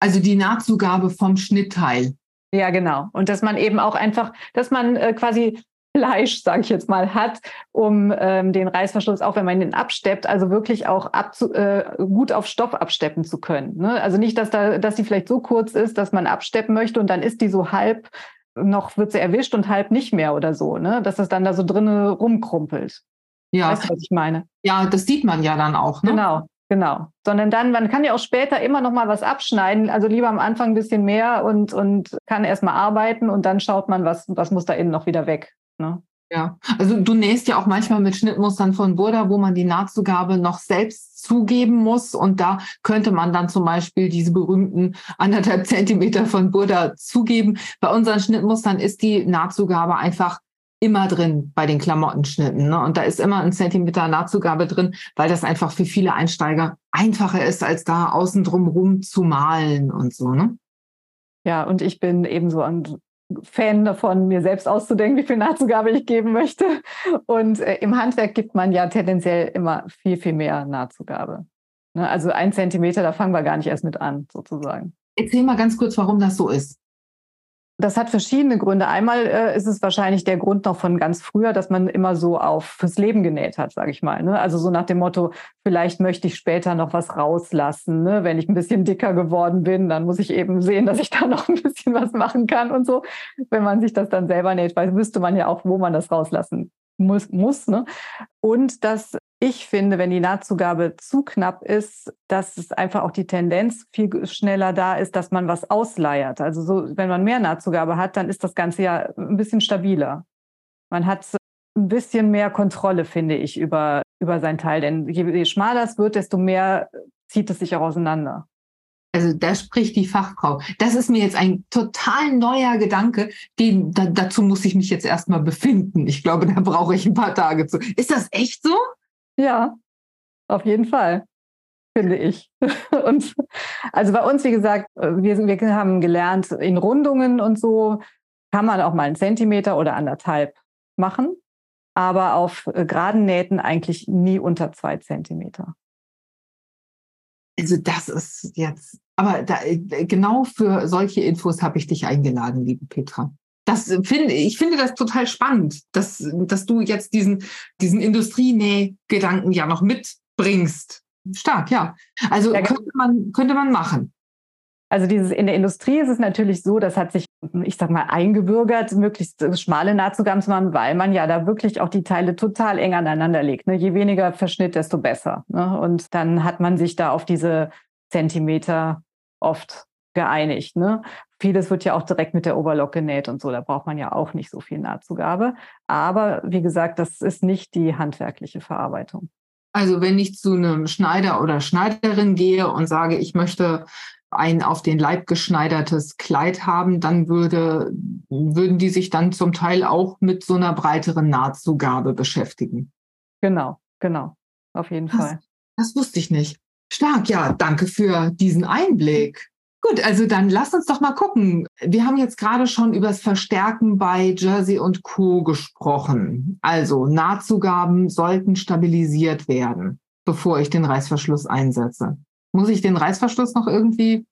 Also die Nahtzugabe vom Schnittteil. Ja, genau. Und dass man eben auch einfach, dass man äh, quasi Fleisch, sage ich jetzt mal, hat, um ähm, den Reißverschluss, auch wenn man ihn absteppt, also wirklich auch abzu, äh, gut auf Stoff absteppen zu können. Ne? Also nicht, dass da, dass die vielleicht so kurz ist, dass man absteppen möchte und dann ist die so halb noch wird sie erwischt und halb nicht mehr oder so, ne? Dass das dann da so drinnen rumkrumpelt. Ja. Weißt du, was ich meine? Ja, das sieht man ja dann auch. Ne? Genau. Genau. Sondern dann, man kann ja auch später immer noch mal was abschneiden. Also lieber am Anfang ein bisschen mehr und, und kann erstmal arbeiten und dann schaut man, was, was muss da innen noch wieder weg. Ne? Ja, also du nähst ja auch manchmal mit Schnittmustern von Burda, wo man die Nahtzugabe noch selbst zugeben muss. Und da könnte man dann zum Beispiel diese berühmten anderthalb Zentimeter von Burda zugeben. Bei unseren Schnittmustern ist die Nahtzugabe einfach immer drin bei den Klamottenschnitten. Ne? Und da ist immer ein Zentimeter Nahtzugabe drin, weil das einfach für viele Einsteiger einfacher ist, als da außen drumherum zu malen und so. Ne? Ja, und ich bin ebenso ein Fan davon, mir selbst auszudenken, wie viel Nahtzugabe ich geben möchte. Und äh, im Handwerk gibt man ja tendenziell immer viel, viel mehr Nahtzugabe. Ne? Also ein Zentimeter, da fangen wir gar nicht erst mit an, sozusagen. Erzähl mal ganz kurz, warum das so ist. Das hat verschiedene Gründe. Einmal äh, ist es wahrscheinlich der Grund noch von ganz früher, dass man immer so auf fürs Leben genäht hat, sage ich mal. Ne? Also so nach dem Motto, vielleicht möchte ich später noch was rauslassen. Ne? Wenn ich ein bisschen dicker geworden bin, dann muss ich eben sehen, dass ich da noch ein bisschen was machen kann und so. Wenn man sich das dann selber näht, weil wüsste man ja auch, wo man das rauslassen muss. muss ne? Und dass ich finde, wenn die Nahtzugabe zu knapp ist, dass es einfach auch die Tendenz viel schneller da ist, dass man was ausleiert. Also so, wenn man mehr Nahtzugabe hat, dann ist das Ganze ja ein bisschen stabiler. Man hat ein bisschen mehr Kontrolle, finde ich, über, über sein Teil. Denn je, je schmaler es wird, desto mehr zieht es sich auch auseinander. Also da spricht die Fachfrau. Das ist mir jetzt ein total neuer Gedanke, den da, dazu muss ich mich jetzt erstmal befinden. Ich glaube, da brauche ich ein paar Tage zu. Ist das echt so? Ja, auf jeden Fall, finde ich. Und also bei uns, wie gesagt, wir, wir haben gelernt, in Rundungen und so kann man auch mal einen Zentimeter oder anderthalb machen, aber auf äh, geraden Nähten eigentlich nie unter zwei Zentimeter. Also das ist jetzt, aber da, äh, genau für solche Infos habe ich dich eingeladen, liebe Petra das finde ich finde das total spannend, dass, dass du jetzt diesen, diesen Industrienäh-Gedanken ja noch mitbringst. Stark, ja. Also ja, könnte man, könnte man machen. Also dieses in der Industrie ist es natürlich so, das hat sich, ich sag mal, eingebürgert, möglichst schmale Nahtzugaben zu machen, weil man ja da wirklich auch die Teile total eng aneinander legt. Ne? Je weniger Verschnitt, desto besser. Ne? Und dann hat man sich da auf diese Zentimeter oft geeinigt. Ne? Vieles wird ja auch direkt mit der Oberlock genäht und so, da braucht man ja auch nicht so viel Nahtzugabe. Aber wie gesagt, das ist nicht die handwerkliche Verarbeitung. Also wenn ich zu einem Schneider oder Schneiderin gehe und sage, ich möchte ein auf den Leib geschneidertes Kleid haben, dann würde, würden die sich dann zum Teil auch mit so einer breiteren Nahtzugabe beschäftigen. Genau, genau, auf jeden das, Fall. Das wusste ich nicht. Stark, ja, danke für diesen Einblick. Gut, also dann lass uns doch mal gucken. Wir haben jetzt gerade schon über das Verstärken bei Jersey und Co. gesprochen. Also Nahtzugaben sollten stabilisiert werden, bevor ich den Reißverschluss einsetze. Muss ich den Reißverschluss noch irgendwie,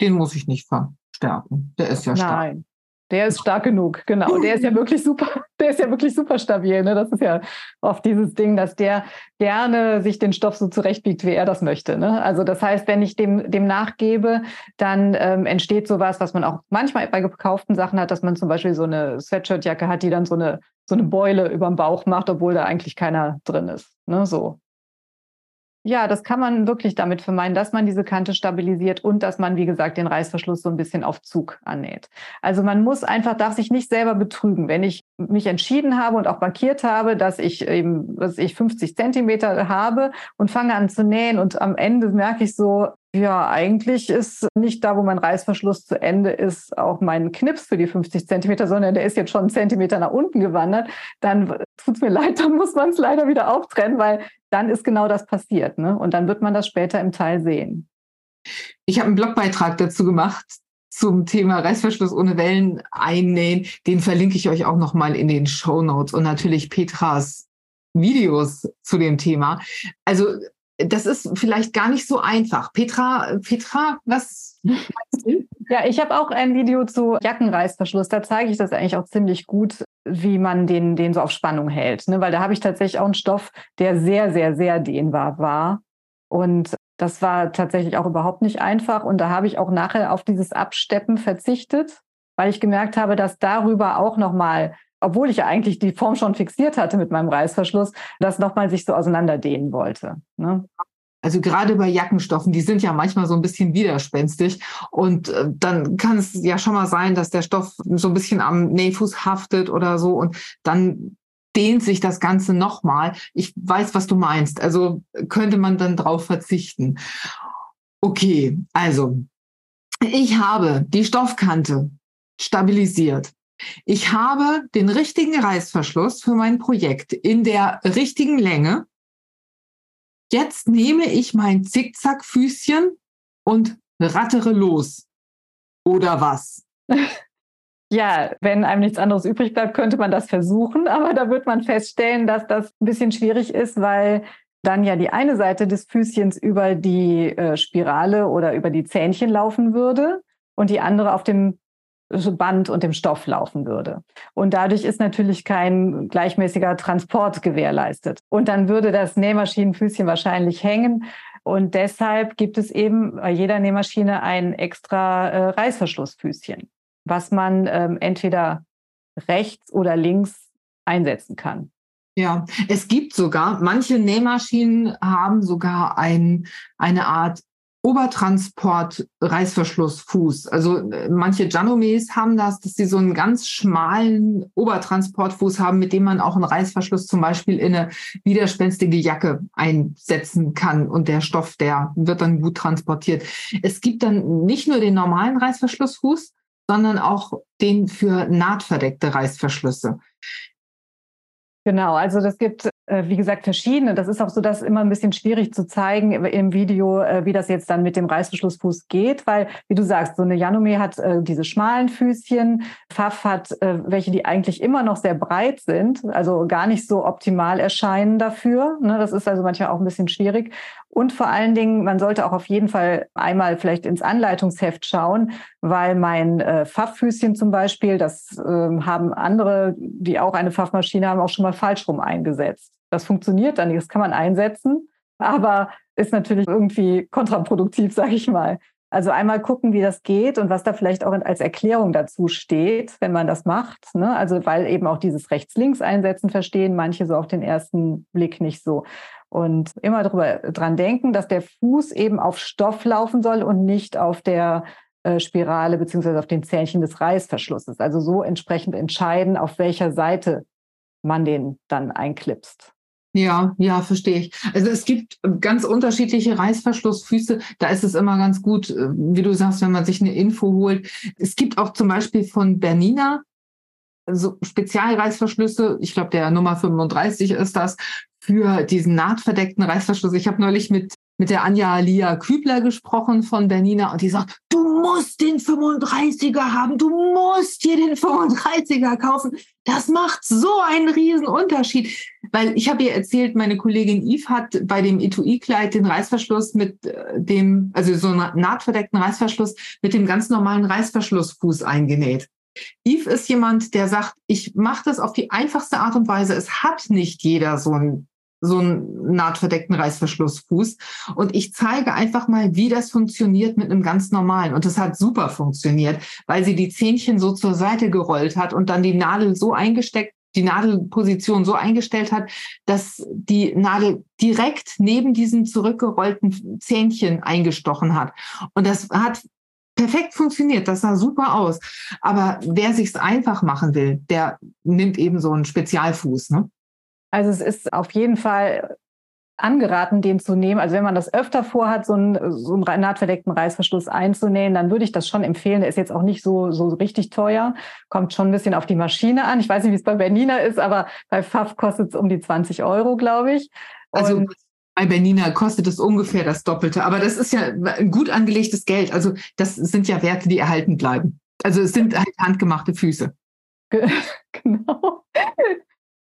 den muss ich nicht verstärken. Der ist ja stark. Nein, der ist stark genug, genau. Der ist ja wirklich super, der ist ja wirklich super stabil. Ne? Das ist ja oft dieses Ding, dass der gerne sich den Stoff so zurechtbiegt, wie er das möchte. Ne? Also das heißt, wenn ich dem, dem nachgebe, dann ähm, entsteht sowas, was man auch manchmal bei gekauften Sachen hat, dass man zum Beispiel so eine Sweatshirtjacke hat, die dann so eine, so eine Beule über dem Bauch macht, obwohl da eigentlich keiner drin ist. Ne? So. Ja, das kann man wirklich damit vermeiden, dass man diese Kante stabilisiert und dass man, wie gesagt, den Reißverschluss so ein bisschen auf Zug annäht. Also man muss einfach, darf sich nicht selber betrügen. Wenn ich mich entschieden habe und auch markiert habe, dass ich eben, dass ich 50 Zentimeter habe und fange an zu nähen und am Ende merke ich so, ja, eigentlich ist nicht da, wo mein Reißverschluss zu Ende ist, auch mein Knips für die 50 Zentimeter, sondern der ist jetzt schon einen Zentimeter nach unten gewandert. Dann tut es mir leid, dann muss man es leider wieder auftrennen, weil dann ist genau das passiert. Ne? Und dann wird man das später im Teil sehen. Ich habe einen Blogbeitrag dazu gemacht zum Thema Reißverschluss ohne Wellen einnähen. Den verlinke ich euch auch nochmal in den Show Notes und natürlich Petras Videos zu dem Thema. Also das ist vielleicht gar nicht so einfach. Petra, Petra, was meinst du? Ja, ich habe auch ein Video zu Jackenreißverschluss. Da zeige ich das eigentlich auch ziemlich gut, wie man den, den so auf Spannung hält. Ne? Weil da habe ich tatsächlich auch einen Stoff, der sehr, sehr, sehr dehnbar war. Und das war tatsächlich auch überhaupt nicht einfach. Und da habe ich auch nachher auf dieses Absteppen verzichtet, weil ich gemerkt habe, dass darüber auch nochmal obwohl ich ja eigentlich die Form schon fixiert hatte mit meinem Reißverschluss, das nochmal sich so auseinanderdehnen wollte. Ne? Also gerade bei Jackenstoffen, die sind ja manchmal so ein bisschen widerspenstig und äh, dann kann es ja schon mal sein, dass der Stoff so ein bisschen am Nähfuß haftet oder so und dann dehnt sich das Ganze nochmal. Ich weiß, was du meinst. Also könnte man dann drauf verzichten. Okay, also ich habe die Stoffkante stabilisiert. Ich habe den richtigen Reißverschluss für mein Projekt in der richtigen Länge. Jetzt nehme ich mein Zickzackfüßchen und rattere los. Oder was? Ja, wenn einem nichts anderes übrig bleibt, könnte man das versuchen, aber da wird man feststellen, dass das ein bisschen schwierig ist, weil dann ja die eine Seite des Füßchens über die äh, Spirale oder über die Zähnchen laufen würde und die andere auf dem Band und dem Stoff laufen würde. Und dadurch ist natürlich kein gleichmäßiger Transport gewährleistet. Und dann würde das Nähmaschinenfüßchen wahrscheinlich hängen. Und deshalb gibt es eben bei jeder Nähmaschine ein extra äh, Reißverschlussfüßchen, was man ähm, entweder rechts oder links einsetzen kann. Ja, es gibt sogar, manche Nähmaschinen haben sogar ein, eine Art Obertransport Reißverschlussfuß. Also äh, manche Janomes haben das, dass sie so einen ganz schmalen Obertransportfuß haben, mit dem man auch einen Reißverschluss zum Beispiel in eine widerspenstige Jacke einsetzen kann und der Stoff, der wird dann gut transportiert. Es gibt dann nicht nur den normalen Reißverschlussfuß, sondern auch den für nahtverdeckte Reißverschlüsse. Genau, also das gibt äh, wie gesagt, verschiedene. Das ist auch so, dass immer ein bisschen schwierig zu zeigen im Video, äh, wie das jetzt dann mit dem Reißverschlussfuß geht, weil, wie du sagst, so eine Janome hat äh, diese schmalen Füßchen, Pfaff hat welche, die eigentlich immer noch sehr breit sind, also gar nicht so optimal erscheinen dafür. Ne? Das ist also manchmal auch ein bisschen schwierig. Und vor allen Dingen, man sollte auch auf jeden Fall einmal vielleicht ins Anleitungsheft schauen, weil mein äh, Pfafffüßchen zum Beispiel, das äh, haben andere, die auch eine Pfaffmaschine haben, auch schon mal falsch rum eingesetzt. Das funktioniert dann nicht, das kann man einsetzen, aber ist natürlich irgendwie kontraproduktiv, sage ich mal. Also einmal gucken, wie das geht und was da vielleicht auch als Erklärung dazu steht, wenn man das macht. Ne? Also weil eben auch dieses Rechts-Links-Einsetzen verstehen manche so auf den ersten Blick nicht so. Und immer darüber dran denken, dass der Fuß eben auf Stoff laufen soll und nicht auf der äh, Spirale beziehungsweise auf den Zähnchen des Reißverschlusses. Also so entsprechend entscheiden, auf welcher Seite man den dann einklipst. Ja, ja, verstehe ich. Also es gibt ganz unterschiedliche Reißverschlussfüße. Da ist es immer ganz gut, äh, wie du sagst, wenn man sich eine Info holt. Es gibt auch zum Beispiel von Bernina so Spezialreißverschlüsse. Ich glaube, der Nummer 35 ist das für diesen nahtverdeckten Reißverschluss. Ich habe neulich mit mit der Anja Lia Kübler gesprochen von Bernina und die sagt, du musst den 35er haben, du musst dir den 35er kaufen. Das macht so einen riesen Unterschied. Weil ich habe ihr erzählt, meine Kollegin Yves hat bei dem Etui-Kleid den Reißverschluss mit äh, dem, also so einen nahtverdeckten Reißverschluss mit dem ganz normalen Reißverschlussfuß eingenäht. Yves ist jemand, der sagt, ich mache das auf die einfachste Art und Weise. Es hat nicht jeder so einen so einen nahtverdeckten Reißverschlussfuß. Und ich zeige einfach mal, wie das funktioniert mit einem ganz normalen. Und das hat super funktioniert, weil sie die Zähnchen so zur Seite gerollt hat und dann die Nadel so eingesteckt, die Nadelposition so eingestellt hat, dass die Nadel direkt neben diesen zurückgerollten Zähnchen eingestochen hat. Und das hat perfekt funktioniert, das sah super aus. Aber wer sich's einfach machen will, der nimmt eben so einen Spezialfuß. Ne? Also es ist auf jeden Fall angeraten, den zu nehmen. Also wenn man das öfter vorhat, so einen, so einen nahtverdeckten Reißverschluss einzunehmen, dann würde ich das schon empfehlen. Der ist jetzt auch nicht so, so richtig teuer, kommt schon ein bisschen auf die Maschine an. Ich weiß nicht, wie es bei Bernina ist, aber bei Pfaff kostet es um die 20 Euro, glaube ich. Also Und bei Bernina kostet es ungefähr das Doppelte. Aber das ist ja ein gut angelegtes Geld. Also das sind ja Werte, die erhalten bleiben. Also es sind halt handgemachte Füße. Genau.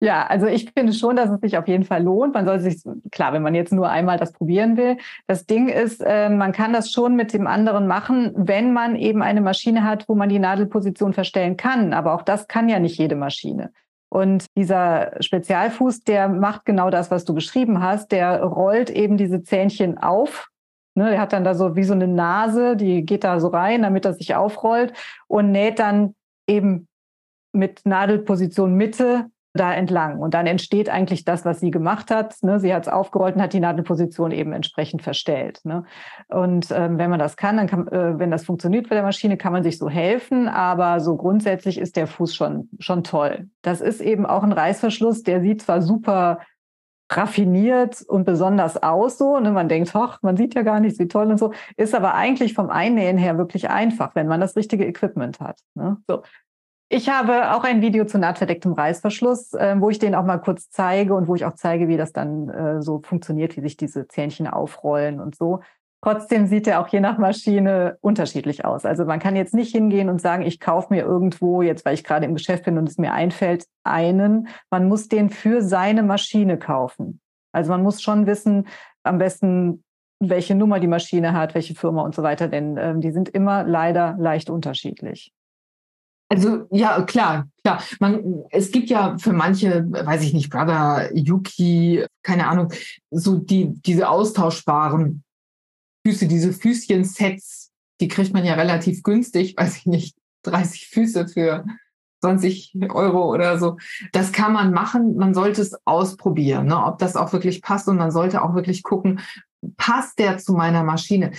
Ja, also ich finde schon, dass es sich auf jeden Fall lohnt. Man soll sich, klar, wenn man jetzt nur einmal das probieren will. Das Ding ist, äh, man kann das schon mit dem anderen machen, wenn man eben eine Maschine hat, wo man die Nadelposition verstellen kann. Aber auch das kann ja nicht jede Maschine. Und dieser Spezialfuß, der macht genau das, was du beschrieben hast. Der rollt eben diese Zähnchen auf. Ne, der hat dann da so wie so eine Nase, die geht da so rein, damit er sich aufrollt und näht dann eben mit Nadelposition Mitte da entlang. Und dann entsteht eigentlich das, was sie gemacht hat. Ne? Sie hat es aufgerollt und hat die Nadelposition eben entsprechend verstellt. Ne? Und ähm, wenn man das kann, dann kann, äh, wenn das funktioniert bei der Maschine, kann man sich so helfen. Aber so grundsätzlich ist der Fuß schon, schon toll. Das ist eben auch ein Reißverschluss, der sieht zwar super raffiniert und besonders aus so. Ne? Man denkt, hoch, man sieht ja gar nichts, wie toll und so. Ist aber eigentlich vom Einnähen her wirklich einfach, wenn man das richtige Equipment hat. Ne? So. Ich habe auch ein Video zu nahtverdecktem Reißverschluss, äh, wo ich den auch mal kurz zeige und wo ich auch zeige, wie das dann äh, so funktioniert, wie sich diese Zähnchen aufrollen und so. Trotzdem sieht er auch je nach Maschine unterschiedlich aus. Also man kann jetzt nicht hingehen und sagen, ich kaufe mir irgendwo, jetzt weil ich gerade im Geschäft bin und es mir einfällt, einen. Man muss den für seine Maschine kaufen. Also man muss schon wissen, am besten, welche Nummer die Maschine hat, welche Firma und so weiter, denn äh, die sind immer leider leicht unterschiedlich. Also ja, klar, klar. Man, es gibt ja für manche, weiß ich nicht, Brother, Yuki, keine Ahnung, so die diese austauschbaren Füße, diese Füßchen-Sets, die kriegt man ja relativ günstig, weiß ich nicht, 30 Füße für 20 Euro oder so. Das kann man machen. Man sollte es ausprobieren, ne, ob das auch wirklich passt. Und man sollte auch wirklich gucken, passt der zu meiner Maschine?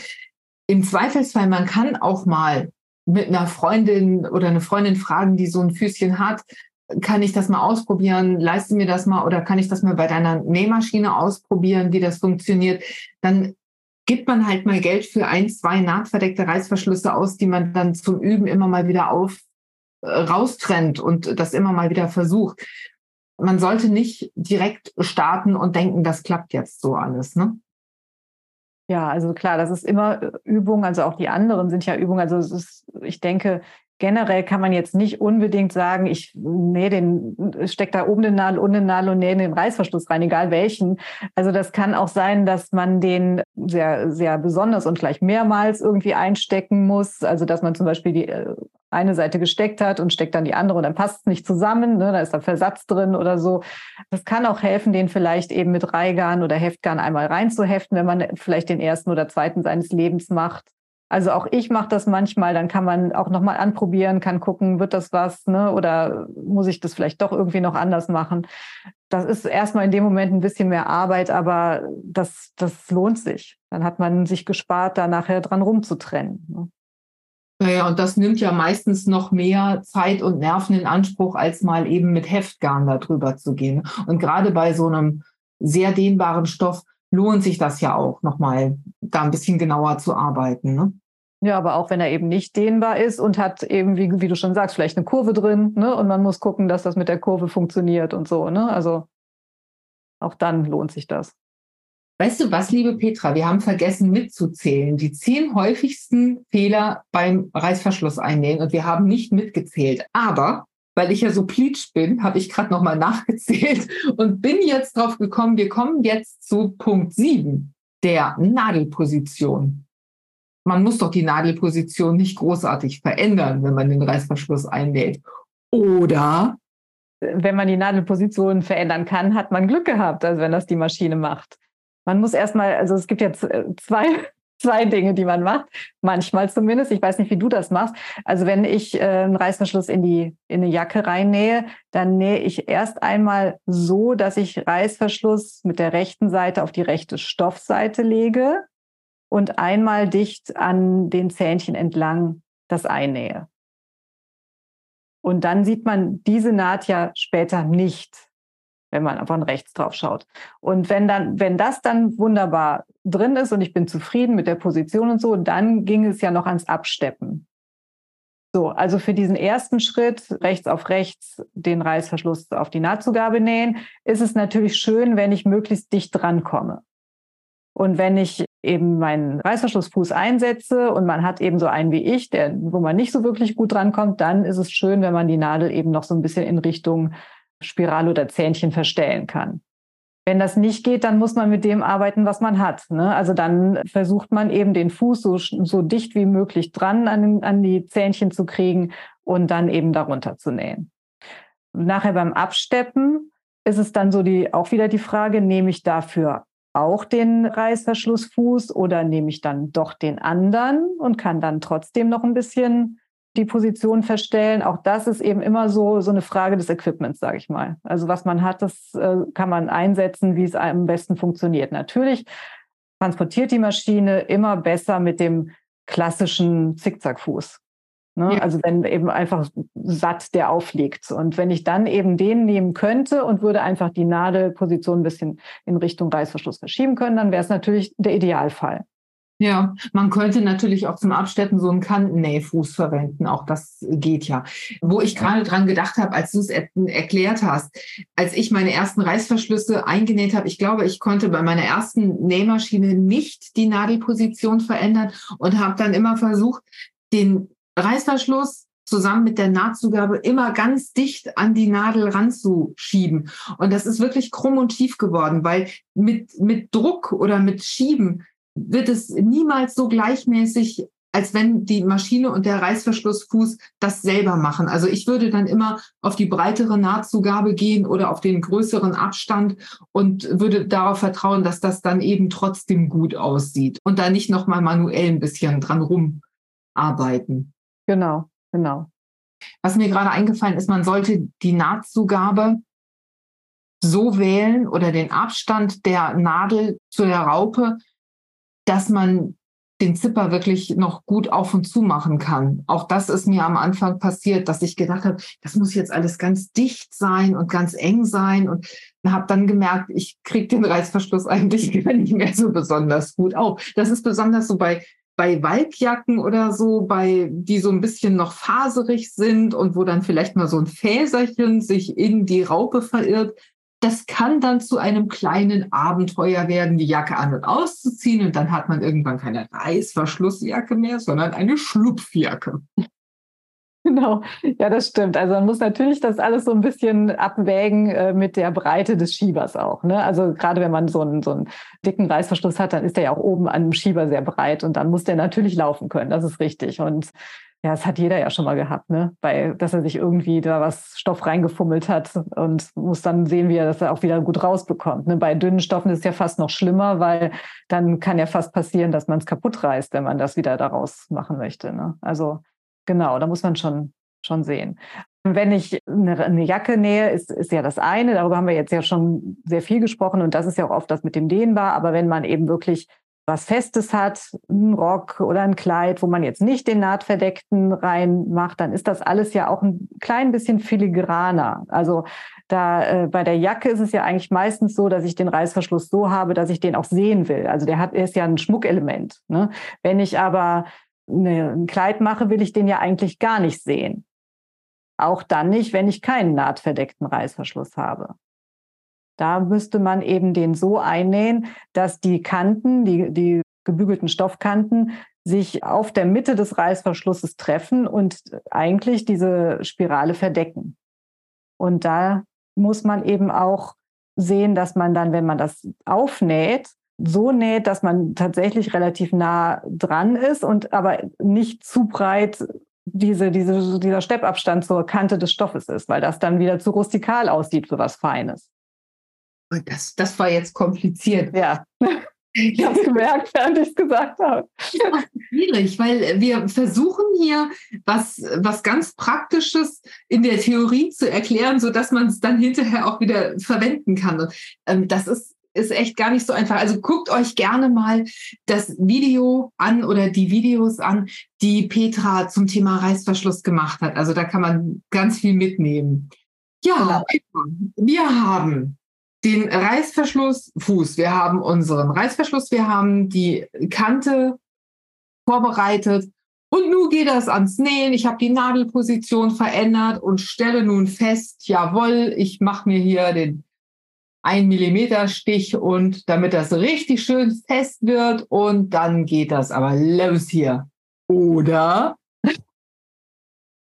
Im Zweifelsfall, man kann auch mal mit einer Freundin oder eine Freundin fragen, die so ein Füßchen hat, kann ich das mal ausprobieren? Leiste mir das mal oder kann ich das mal bei deiner Nähmaschine ausprobieren, wie das funktioniert? Dann gibt man halt mal Geld für ein, zwei nahtverdeckte Reißverschlüsse aus, die man dann zum Üben immer mal wieder auf äh, raustrennt und das immer mal wieder versucht. Man sollte nicht direkt starten und denken, das klappt jetzt so alles, ne? Ja, also klar, das ist immer äh, Übung, also auch die anderen sind ja Übung. Also es ist, ich denke, generell kann man jetzt nicht unbedingt sagen, ich nähe den, steck da oben den Nadel, unten den Nadel und nähe den Reißverschluss rein, egal welchen. Also das kann auch sein, dass man den sehr, sehr besonders und gleich mehrmals irgendwie einstecken muss. Also dass man zum Beispiel die äh, eine Seite gesteckt hat und steckt dann die andere und dann passt es nicht zusammen, ne? da ist da Versatz drin oder so. Das kann auch helfen, den vielleicht eben mit Reihgarn oder Heftgarn einmal reinzuheften, wenn man vielleicht den ersten oder zweiten seines Lebens macht. Also auch ich mache das manchmal, dann kann man auch nochmal anprobieren, kann gucken, wird das was, ne? Oder muss ich das vielleicht doch irgendwie noch anders machen? Das ist erstmal in dem Moment ein bisschen mehr Arbeit, aber das, das lohnt sich. Dann hat man sich gespart, da nachher dran rumzutrennen. Ne? Naja, und das nimmt ja meistens noch mehr Zeit und Nerven in Anspruch, als mal eben mit Heftgarn darüber zu gehen. Und gerade bei so einem sehr dehnbaren Stoff lohnt sich das ja auch, nochmal da ein bisschen genauer zu arbeiten. Ne? Ja, aber auch wenn er eben nicht dehnbar ist und hat eben, wie, wie du schon sagst, vielleicht eine Kurve drin, ne? Und man muss gucken, dass das mit der Kurve funktioniert und so, ne? Also auch dann lohnt sich das. Weißt du was, liebe Petra, wir haben vergessen mitzuzählen. Die zehn häufigsten Fehler beim Reißverschluss einnähen und wir haben nicht mitgezählt. Aber weil ich ja so pleatsch bin, habe ich gerade nochmal nachgezählt und bin jetzt drauf gekommen, wir kommen jetzt zu Punkt 7, der Nadelposition. Man muss doch die Nadelposition nicht großartig verändern, wenn man den Reißverschluss einnäht. Oder wenn man die Nadelposition verändern kann, hat man Glück gehabt, also wenn das die Maschine macht. Man muss erstmal, also es gibt jetzt äh, zwei, zwei Dinge, die man macht. Manchmal zumindest. Ich weiß nicht, wie du das machst. Also wenn ich äh, einen Reißverschluss in die in eine Jacke reinnähe, dann nähe ich erst einmal so, dass ich Reißverschluss mit der rechten Seite auf die rechte Stoffseite lege und einmal dicht an den Zähnchen entlang das einnähe. Und dann sieht man diese Naht ja später nicht, wenn man von rechts drauf schaut. Und wenn dann, wenn das dann wunderbar drin ist und ich bin zufrieden mit der Position und so, dann ging es ja noch ans Absteppen. So, also für diesen ersten Schritt, rechts auf rechts den Reißverschluss auf die Nahtzugabe nähen, ist es natürlich schön, wenn ich möglichst dicht drankomme. Und wenn ich eben meinen Reißverschlussfuß einsetze und man hat eben so einen wie ich, der, wo man nicht so wirklich gut drankommt, dann ist es schön, wenn man die Nadel eben noch so ein bisschen in Richtung Spirale oder Zähnchen verstellen kann. Wenn das nicht geht, dann muss man mit dem arbeiten, was man hat. Ne? Also dann versucht man eben den Fuß so, so dicht wie möglich dran an, an die Zähnchen zu kriegen und dann eben darunter zu nähen. Nachher beim Absteppen ist es dann so die, auch wieder die Frage, nehme ich dafür auch den Reißverschlussfuß oder nehme ich dann doch den anderen und kann dann trotzdem noch ein bisschen die Position verstellen. Auch das ist eben immer so, so eine Frage des Equipments, sage ich mal. Also was man hat, das äh, kann man einsetzen, wie es am besten funktioniert. Natürlich transportiert die Maschine immer besser mit dem klassischen Zickzackfuß. Ne? Ja. Also wenn eben einfach satt der aufliegt. Und wenn ich dann eben den nehmen könnte und würde einfach die Nadelposition ein bisschen in Richtung Reißverschluss verschieben können, dann wäre es natürlich der Idealfall. Ja, man könnte natürlich auch zum Absteppen so einen Kantennähfuß verwenden. Auch das geht ja. Wo ich gerade dran gedacht habe, als du es er erklärt hast, als ich meine ersten Reißverschlüsse eingenäht habe, ich glaube, ich konnte bei meiner ersten Nähmaschine nicht die Nadelposition verändern und habe dann immer versucht, den Reißverschluss zusammen mit der Nahtzugabe immer ganz dicht an die Nadel ranzuschieben. Und das ist wirklich krumm und tief geworden, weil mit, mit Druck oder mit Schieben wird es niemals so gleichmäßig, als wenn die Maschine und der Reißverschlussfuß das selber machen. Also ich würde dann immer auf die breitere Nahtzugabe gehen oder auf den größeren Abstand und würde darauf vertrauen, dass das dann eben trotzdem gut aussieht und da nicht nochmal manuell ein bisschen dran rumarbeiten. Genau, genau. Was mir gerade eingefallen ist, man sollte die Nahtzugabe so wählen oder den Abstand der Nadel zu der Raupe, dass man den Zipper wirklich noch gut auf und zu machen kann. Auch das ist mir am Anfang passiert, dass ich gedacht habe, das muss jetzt alles ganz dicht sein und ganz eng sein und habe dann gemerkt, ich kriege den Reißverschluss eigentlich nicht mehr so besonders gut auf. Das ist besonders so bei bei Walkjacken oder so, bei die so ein bisschen noch faserig sind und wo dann vielleicht mal so ein Fäserchen sich in die Raupe verirrt, das kann dann zu einem kleinen Abenteuer werden, die Jacke an und auszuziehen und dann hat man irgendwann keine Reißverschlussjacke mehr, sondern eine Schlupfjacke. Genau, ja, das stimmt. Also man muss natürlich das alles so ein bisschen abwägen äh, mit der Breite des Schiebers auch. Ne? Also gerade wenn man so einen, so einen dicken Reißverschluss hat, dann ist der ja auch oben an dem Schieber sehr breit und dann muss der natürlich laufen können. Das ist richtig. Und ja, das hat jeder ja schon mal gehabt, ne? Bei, dass er sich irgendwie da was Stoff reingefummelt hat und muss dann sehen, wie er das auch wieder gut rausbekommt. Ne? Bei dünnen Stoffen ist es ja fast noch schlimmer, weil dann kann ja fast passieren, dass man es kaputt reißt, wenn man das wieder daraus machen möchte. Ne? Also Genau, da muss man schon, schon sehen. Wenn ich eine, eine Jacke nähe, ist, ist ja das eine. Darüber haben wir jetzt ja schon sehr viel gesprochen und das ist ja auch oft das mit dem Dehnbar. Aber wenn man eben wirklich was Festes hat, ein Rock oder ein Kleid, wo man jetzt nicht den Nahtverdeckten reinmacht, dann ist das alles ja auch ein klein bisschen filigraner. Also da äh, bei der Jacke ist es ja eigentlich meistens so, dass ich den Reißverschluss so habe, dass ich den auch sehen will. Also der hat, ist ja ein Schmuckelement. Ne? Wenn ich aber eine, ein Kleid mache, will ich den ja eigentlich gar nicht sehen. Auch dann nicht, wenn ich keinen nahtverdeckten Reißverschluss habe. Da müsste man eben den so einnähen, dass die Kanten, die, die gebügelten Stoffkanten, sich auf der Mitte des Reißverschlusses treffen und eigentlich diese Spirale verdecken. Und da muss man eben auch sehen, dass man dann, wenn man das aufnäht, so näht, dass man tatsächlich relativ nah dran ist und aber nicht zu breit diese, diese, dieser Steppabstand zur Kante des Stoffes ist, weil das dann wieder zu rustikal aussieht für was Feines. Das, das war jetzt kompliziert. Ja. Ich habe es gemerkt, während ich es gesagt habe. Schwierig, weil wir versuchen hier was, was ganz Praktisches in der Theorie zu erklären, sodass man es dann hinterher auch wieder verwenden kann. Und, ähm, das ist, ist echt gar nicht so einfach. Also guckt euch gerne mal das Video an oder die Videos an, die Petra zum Thema Reißverschluss gemacht hat. Also da kann man ganz viel mitnehmen. Ja, genau. wir haben den Reißverschlussfuß. Wir haben unseren Reißverschluss, wir haben die Kante vorbereitet. Und nun geht das ans Nähen. Ich habe die Nadelposition verändert und stelle nun fest, jawohl, ich mache mir hier den 1 Millimeter Stich und damit das richtig schön fest wird und dann geht das aber los hier. Oder?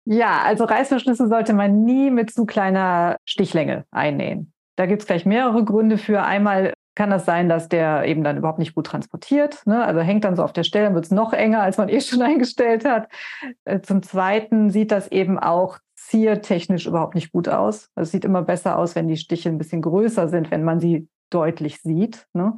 Ja, also Reißverschlüsse sollte man nie mit zu kleiner Stichlänge einnähen. Da gibt es gleich mehrere Gründe für. Einmal kann das sein, dass der eben dann überhaupt nicht gut transportiert. Ne? Also hängt dann so auf der Stelle, dann wird es noch enger, als man eh schon eingestellt hat. Äh, zum Zweiten sieht das eben auch ziertechnisch überhaupt nicht gut aus. Es sieht immer besser aus, wenn die Stiche ein bisschen größer sind, wenn man sie deutlich sieht. Ne?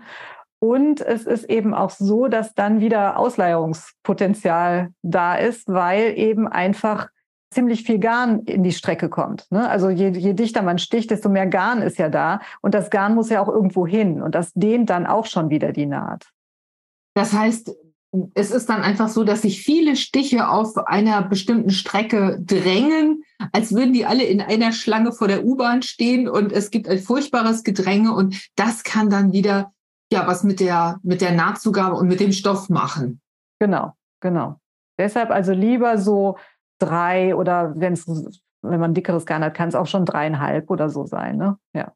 Und es ist eben auch so, dass dann wieder Ausleierungspotenzial da ist, weil eben einfach ziemlich viel Garn in die Strecke kommt. Ne? Also je, je dichter man sticht, desto mehr Garn ist ja da. Und das Garn muss ja auch irgendwo hin. Und das dehnt dann auch schon wieder die Naht. Das heißt, es ist dann einfach so, dass sich viele Stiche auf einer bestimmten Strecke drängen, als würden die alle in einer Schlange vor der U-Bahn stehen und es gibt ein furchtbares Gedränge und das kann dann wieder ja was mit der mit der Nahtzugabe und mit dem Stoff machen. Genau, genau. Deshalb also lieber so drei oder wenn es, wenn man dickeres Garn hat, kann es auch schon dreieinhalb oder so sein. Ne? Ja.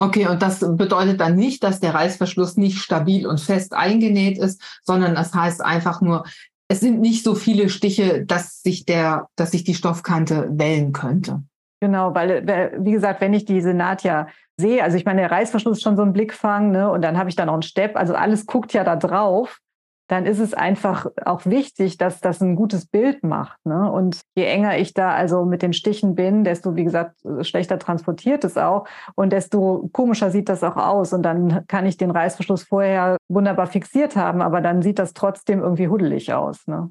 Okay, und das bedeutet dann nicht, dass der Reißverschluss nicht stabil und fest eingenäht ist, sondern das heißt einfach nur, es sind nicht so viele Stiche, dass sich der, dass sich die Stoffkante wellen könnte. Genau, weil, wie gesagt, wenn ich diese Naht ja sehe, also ich meine, der Reißverschluss ist schon so ein Blickfang, ne, und dann habe ich da noch einen Stepp, also alles guckt ja da drauf dann ist es einfach auch wichtig, dass das ein gutes Bild macht. Ne? Und je enger ich da also mit den Stichen bin, desto, wie gesagt, schlechter transportiert es auch und desto komischer sieht das auch aus. Und dann kann ich den Reißverschluss vorher wunderbar fixiert haben, aber dann sieht das trotzdem irgendwie huddelig aus. Ne?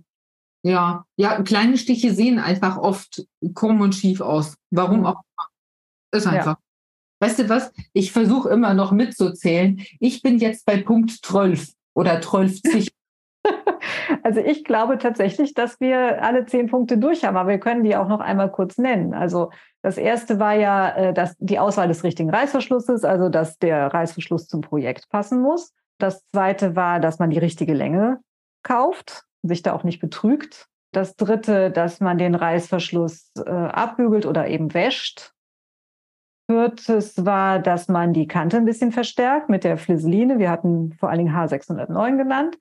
Ja, ja, kleine Stiche sehen einfach oft krumm und schief aus. Warum mhm. auch immer. Ist einfach. Ja. Weißt du was? Ich versuche immer noch mitzuzählen. Ich bin jetzt bei Punkt 12 oder 12 Also ich glaube tatsächlich, dass wir alle zehn Punkte durch haben, aber wir können die auch noch einmal kurz nennen. Also das erste war ja äh, dass die Auswahl des richtigen Reißverschlusses, also dass der Reißverschluss zum Projekt passen muss. Das zweite war, dass man die richtige Länge kauft, sich da auch nicht betrügt. Das dritte, dass man den Reißverschluss äh, abbügelt oder eben wäscht. Viertes war, dass man die Kante ein bisschen verstärkt mit der Flisseline. Wir hatten vor allen Dingen H609 genannt.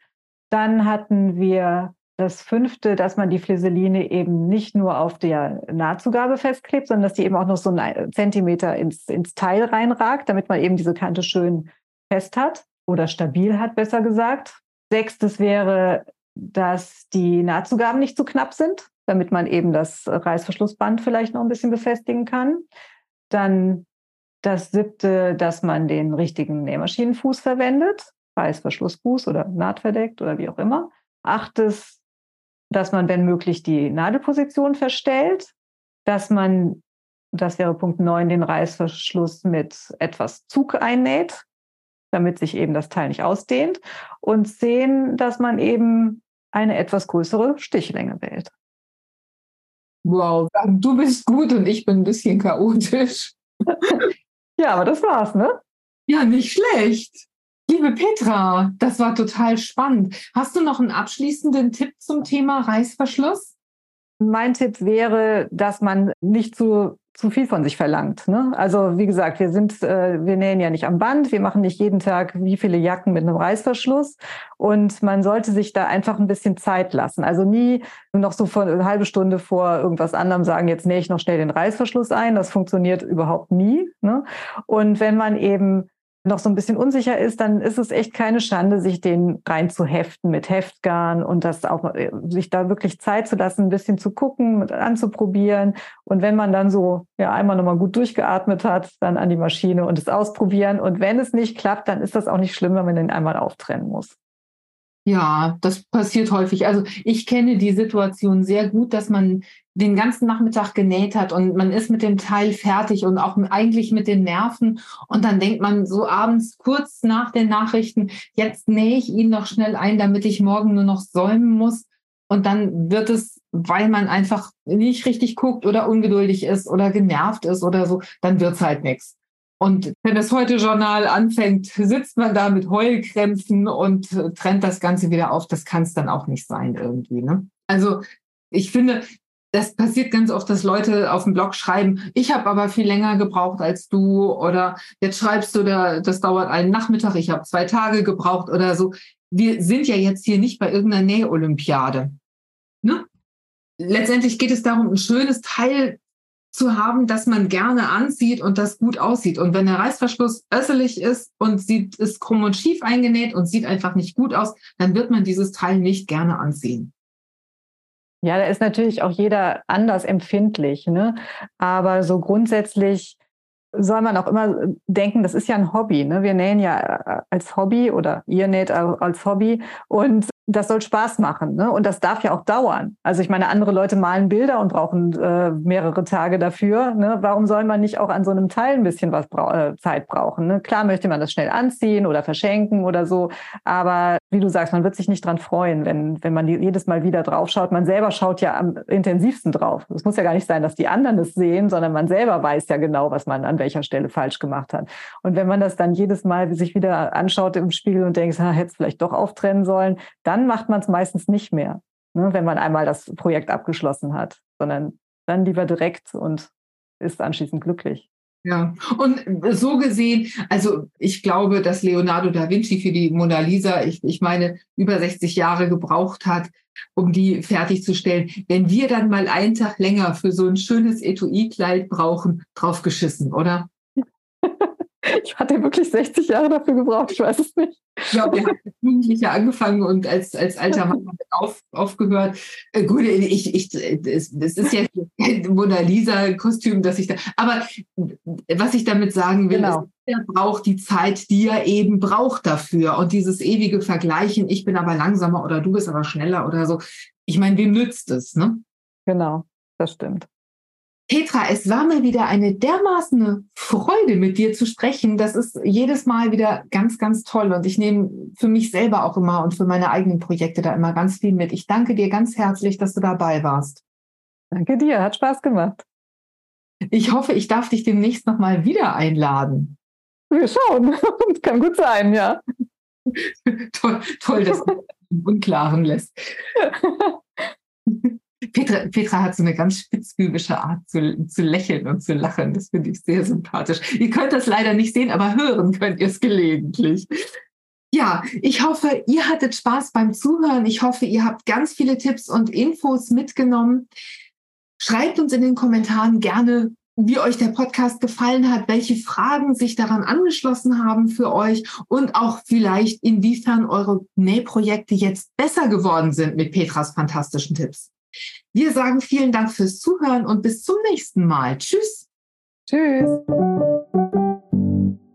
Dann hatten wir das fünfte, dass man die Flisseline eben nicht nur auf der Nahtzugabe festklebt, sondern dass die eben auch noch so einen Zentimeter ins, ins Teil reinragt, damit man eben diese Kante schön fest hat oder stabil hat, besser gesagt. Sechstes wäre, dass die Nahtzugaben nicht zu knapp sind, damit man eben das Reißverschlussband vielleicht noch ein bisschen befestigen kann. Dann das siebte, dass man den richtigen Nähmaschinenfuß verwendet. Reißverschlussfuß oder nahtverdeckt oder wie auch immer. Achtes, dass man, wenn möglich, die Nadelposition verstellt, dass man, das wäre Punkt 9, den Reißverschluss mit etwas Zug einnäht, damit sich eben das Teil nicht ausdehnt. Und zehn, dass man eben eine etwas größere Stichlänge wählt. Wow, du bist gut und ich bin ein bisschen chaotisch. ja, aber das war's, ne? Ja, nicht schlecht. Liebe Petra, das war total spannend. Hast du noch einen abschließenden Tipp zum Thema Reißverschluss? Mein Tipp wäre, dass man nicht zu zu viel von sich verlangt. Ne? Also wie gesagt, wir sind, äh, wir nähen ja nicht am Band, wir machen nicht jeden Tag wie viele Jacken mit einem Reißverschluss und man sollte sich da einfach ein bisschen Zeit lassen. Also nie noch so vor eine halbe Stunde vor irgendwas anderem sagen, jetzt nähe ich noch schnell den Reißverschluss ein. Das funktioniert überhaupt nie. Ne? Und wenn man eben noch so ein bisschen unsicher ist, dann ist es echt keine Schande, sich den rein zu heften mit Heftgarn und das auch, äh, sich da wirklich Zeit zu lassen, ein bisschen zu gucken, anzuprobieren. Und wenn man dann so, ja, einmal nochmal gut durchgeatmet hat, dann an die Maschine und es ausprobieren. Und wenn es nicht klappt, dann ist das auch nicht schlimm, wenn man den einmal auftrennen muss. Ja, das passiert häufig. Also ich kenne die Situation sehr gut, dass man den ganzen Nachmittag genäht hat und man ist mit dem Teil fertig und auch eigentlich mit den Nerven. Und dann denkt man so abends kurz nach den Nachrichten, jetzt nähe ich ihn noch schnell ein, damit ich morgen nur noch säumen muss. Und dann wird es, weil man einfach nicht richtig guckt oder ungeduldig ist oder genervt ist oder so, dann wird's halt nichts. Und wenn das Heute-Journal anfängt, sitzt man da mit Heulkrämpfen und trennt das Ganze wieder auf. Das kann es dann auch nicht sein irgendwie. Ne? Also ich finde, das passiert ganz oft, dass Leute auf dem Blog schreiben, ich habe aber viel länger gebraucht als du oder jetzt schreibst du, da, das dauert einen Nachmittag, ich habe zwei Tage gebraucht oder so. Wir sind ja jetzt hier nicht bei irgendeiner Näholympiade. Ne? Letztendlich geht es darum, ein schönes Teil zu haben, dass man gerne anzieht und das gut aussieht. Und wenn der Reißverschluss össelig ist und sieht, ist krumm und schief eingenäht und sieht einfach nicht gut aus, dann wird man dieses Teil nicht gerne anziehen. Ja, da ist natürlich auch jeder anders empfindlich. Ne? Aber so grundsätzlich soll man auch immer denken, das ist ja ein Hobby. Ne? Wir nähen ja äh, als Hobby oder ihr näht als Hobby und das soll Spaß machen. Ne? Und das darf ja auch dauern. Also ich meine, andere Leute malen Bilder und brauchen äh, mehrere Tage dafür. Ne? Warum soll man nicht auch an so einem Teil ein bisschen was bra äh, Zeit brauchen? Ne? Klar möchte man das schnell anziehen oder verschenken oder so. Aber wie du sagst, man wird sich nicht dran freuen, wenn, wenn man jedes Mal wieder drauf schaut. Man selber schaut ja am intensivsten drauf. Es muss ja gar nicht sein, dass die anderen es sehen, sondern man selber weiß ja genau, was man an welcher Stelle falsch gemacht hat. Und wenn man das dann jedes Mal sich wieder anschaut im Spiegel und denkt, hätte es vielleicht doch auftrennen sollen, dann macht man es meistens nicht mehr, ne, wenn man einmal das Projekt abgeschlossen hat, sondern dann lieber direkt und ist anschließend glücklich. Ja, und so gesehen, also ich glaube, dass Leonardo da Vinci für die Mona Lisa, ich, ich meine, über 60 Jahre gebraucht hat, um die fertigzustellen. Wenn wir dann mal einen Tag länger für so ein schönes Etui-Kleid brauchen, drauf geschissen, oder? Ich hatte wirklich 60 Jahre dafür gebraucht, ich weiß es nicht. Ja, wir haben als Jugendliche angefangen und als, als alter Mann auf, aufgehört. Äh, gut, ich, ich, das, das ist ja kein Mona Lisa-Kostüm, dass ich da. Aber was ich damit sagen will, genau. ist, er braucht die Zeit, die er eben braucht dafür. Und dieses ewige Vergleichen, ich bin aber langsamer oder du bist aber schneller oder so. Ich meine, wem nützt es, ne? Genau, das stimmt. Petra, es war mir wieder eine dermaßen Freude, mit dir zu sprechen. Das ist jedes Mal wieder ganz, ganz toll. Und ich nehme für mich selber auch immer und für meine eigenen Projekte da immer ganz viel mit. Ich danke dir ganz herzlich, dass du dabei warst. Danke dir, hat Spaß gemacht. Ich hoffe, ich darf dich demnächst nochmal wieder einladen. Wir schauen. Kann gut sein, ja. toll, toll, dass du im Unklaren lässt. Petra, Petra hat so eine ganz spitzbübische Art zu, zu lächeln und zu lachen. Das finde ich sehr sympathisch. Ihr könnt das leider nicht sehen, aber hören könnt ihr es gelegentlich. Ja, ich hoffe, ihr hattet Spaß beim Zuhören. Ich hoffe, ihr habt ganz viele Tipps und Infos mitgenommen. Schreibt uns in den Kommentaren gerne, wie euch der Podcast gefallen hat, welche Fragen sich daran angeschlossen haben für euch und auch vielleicht, inwiefern eure Nähprojekte jetzt besser geworden sind mit Petras fantastischen Tipps. Wir sagen vielen Dank fürs Zuhören und bis zum nächsten Mal. Tschüss. Tschüss.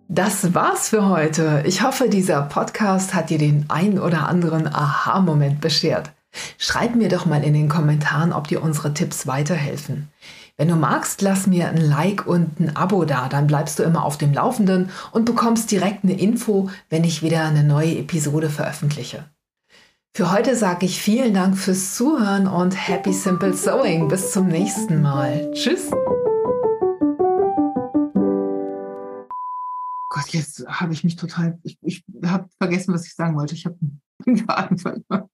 Das war's für heute. Ich hoffe, dieser Podcast hat dir den ein oder anderen Aha-Moment beschert. Schreib mir doch mal in den Kommentaren, ob dir unsere Tipps weiterhelfen. Wenn du magst, lass mir ein Like und ein Abo da, dann bleibst du immer auf dem Laufenden und bekommst direkt eine Info, wenn ich wieder eine neue Episode veröffentliche. Für heute sage ich vielen Dank fürs Zuhören und Happy Simple Sewing. Bis zum nächsten Mal. Tschüss. Gott, jetzt habe ich mich total, ich, ich habe vergessen, was ich sagen wollte. Ich habe einen verloren.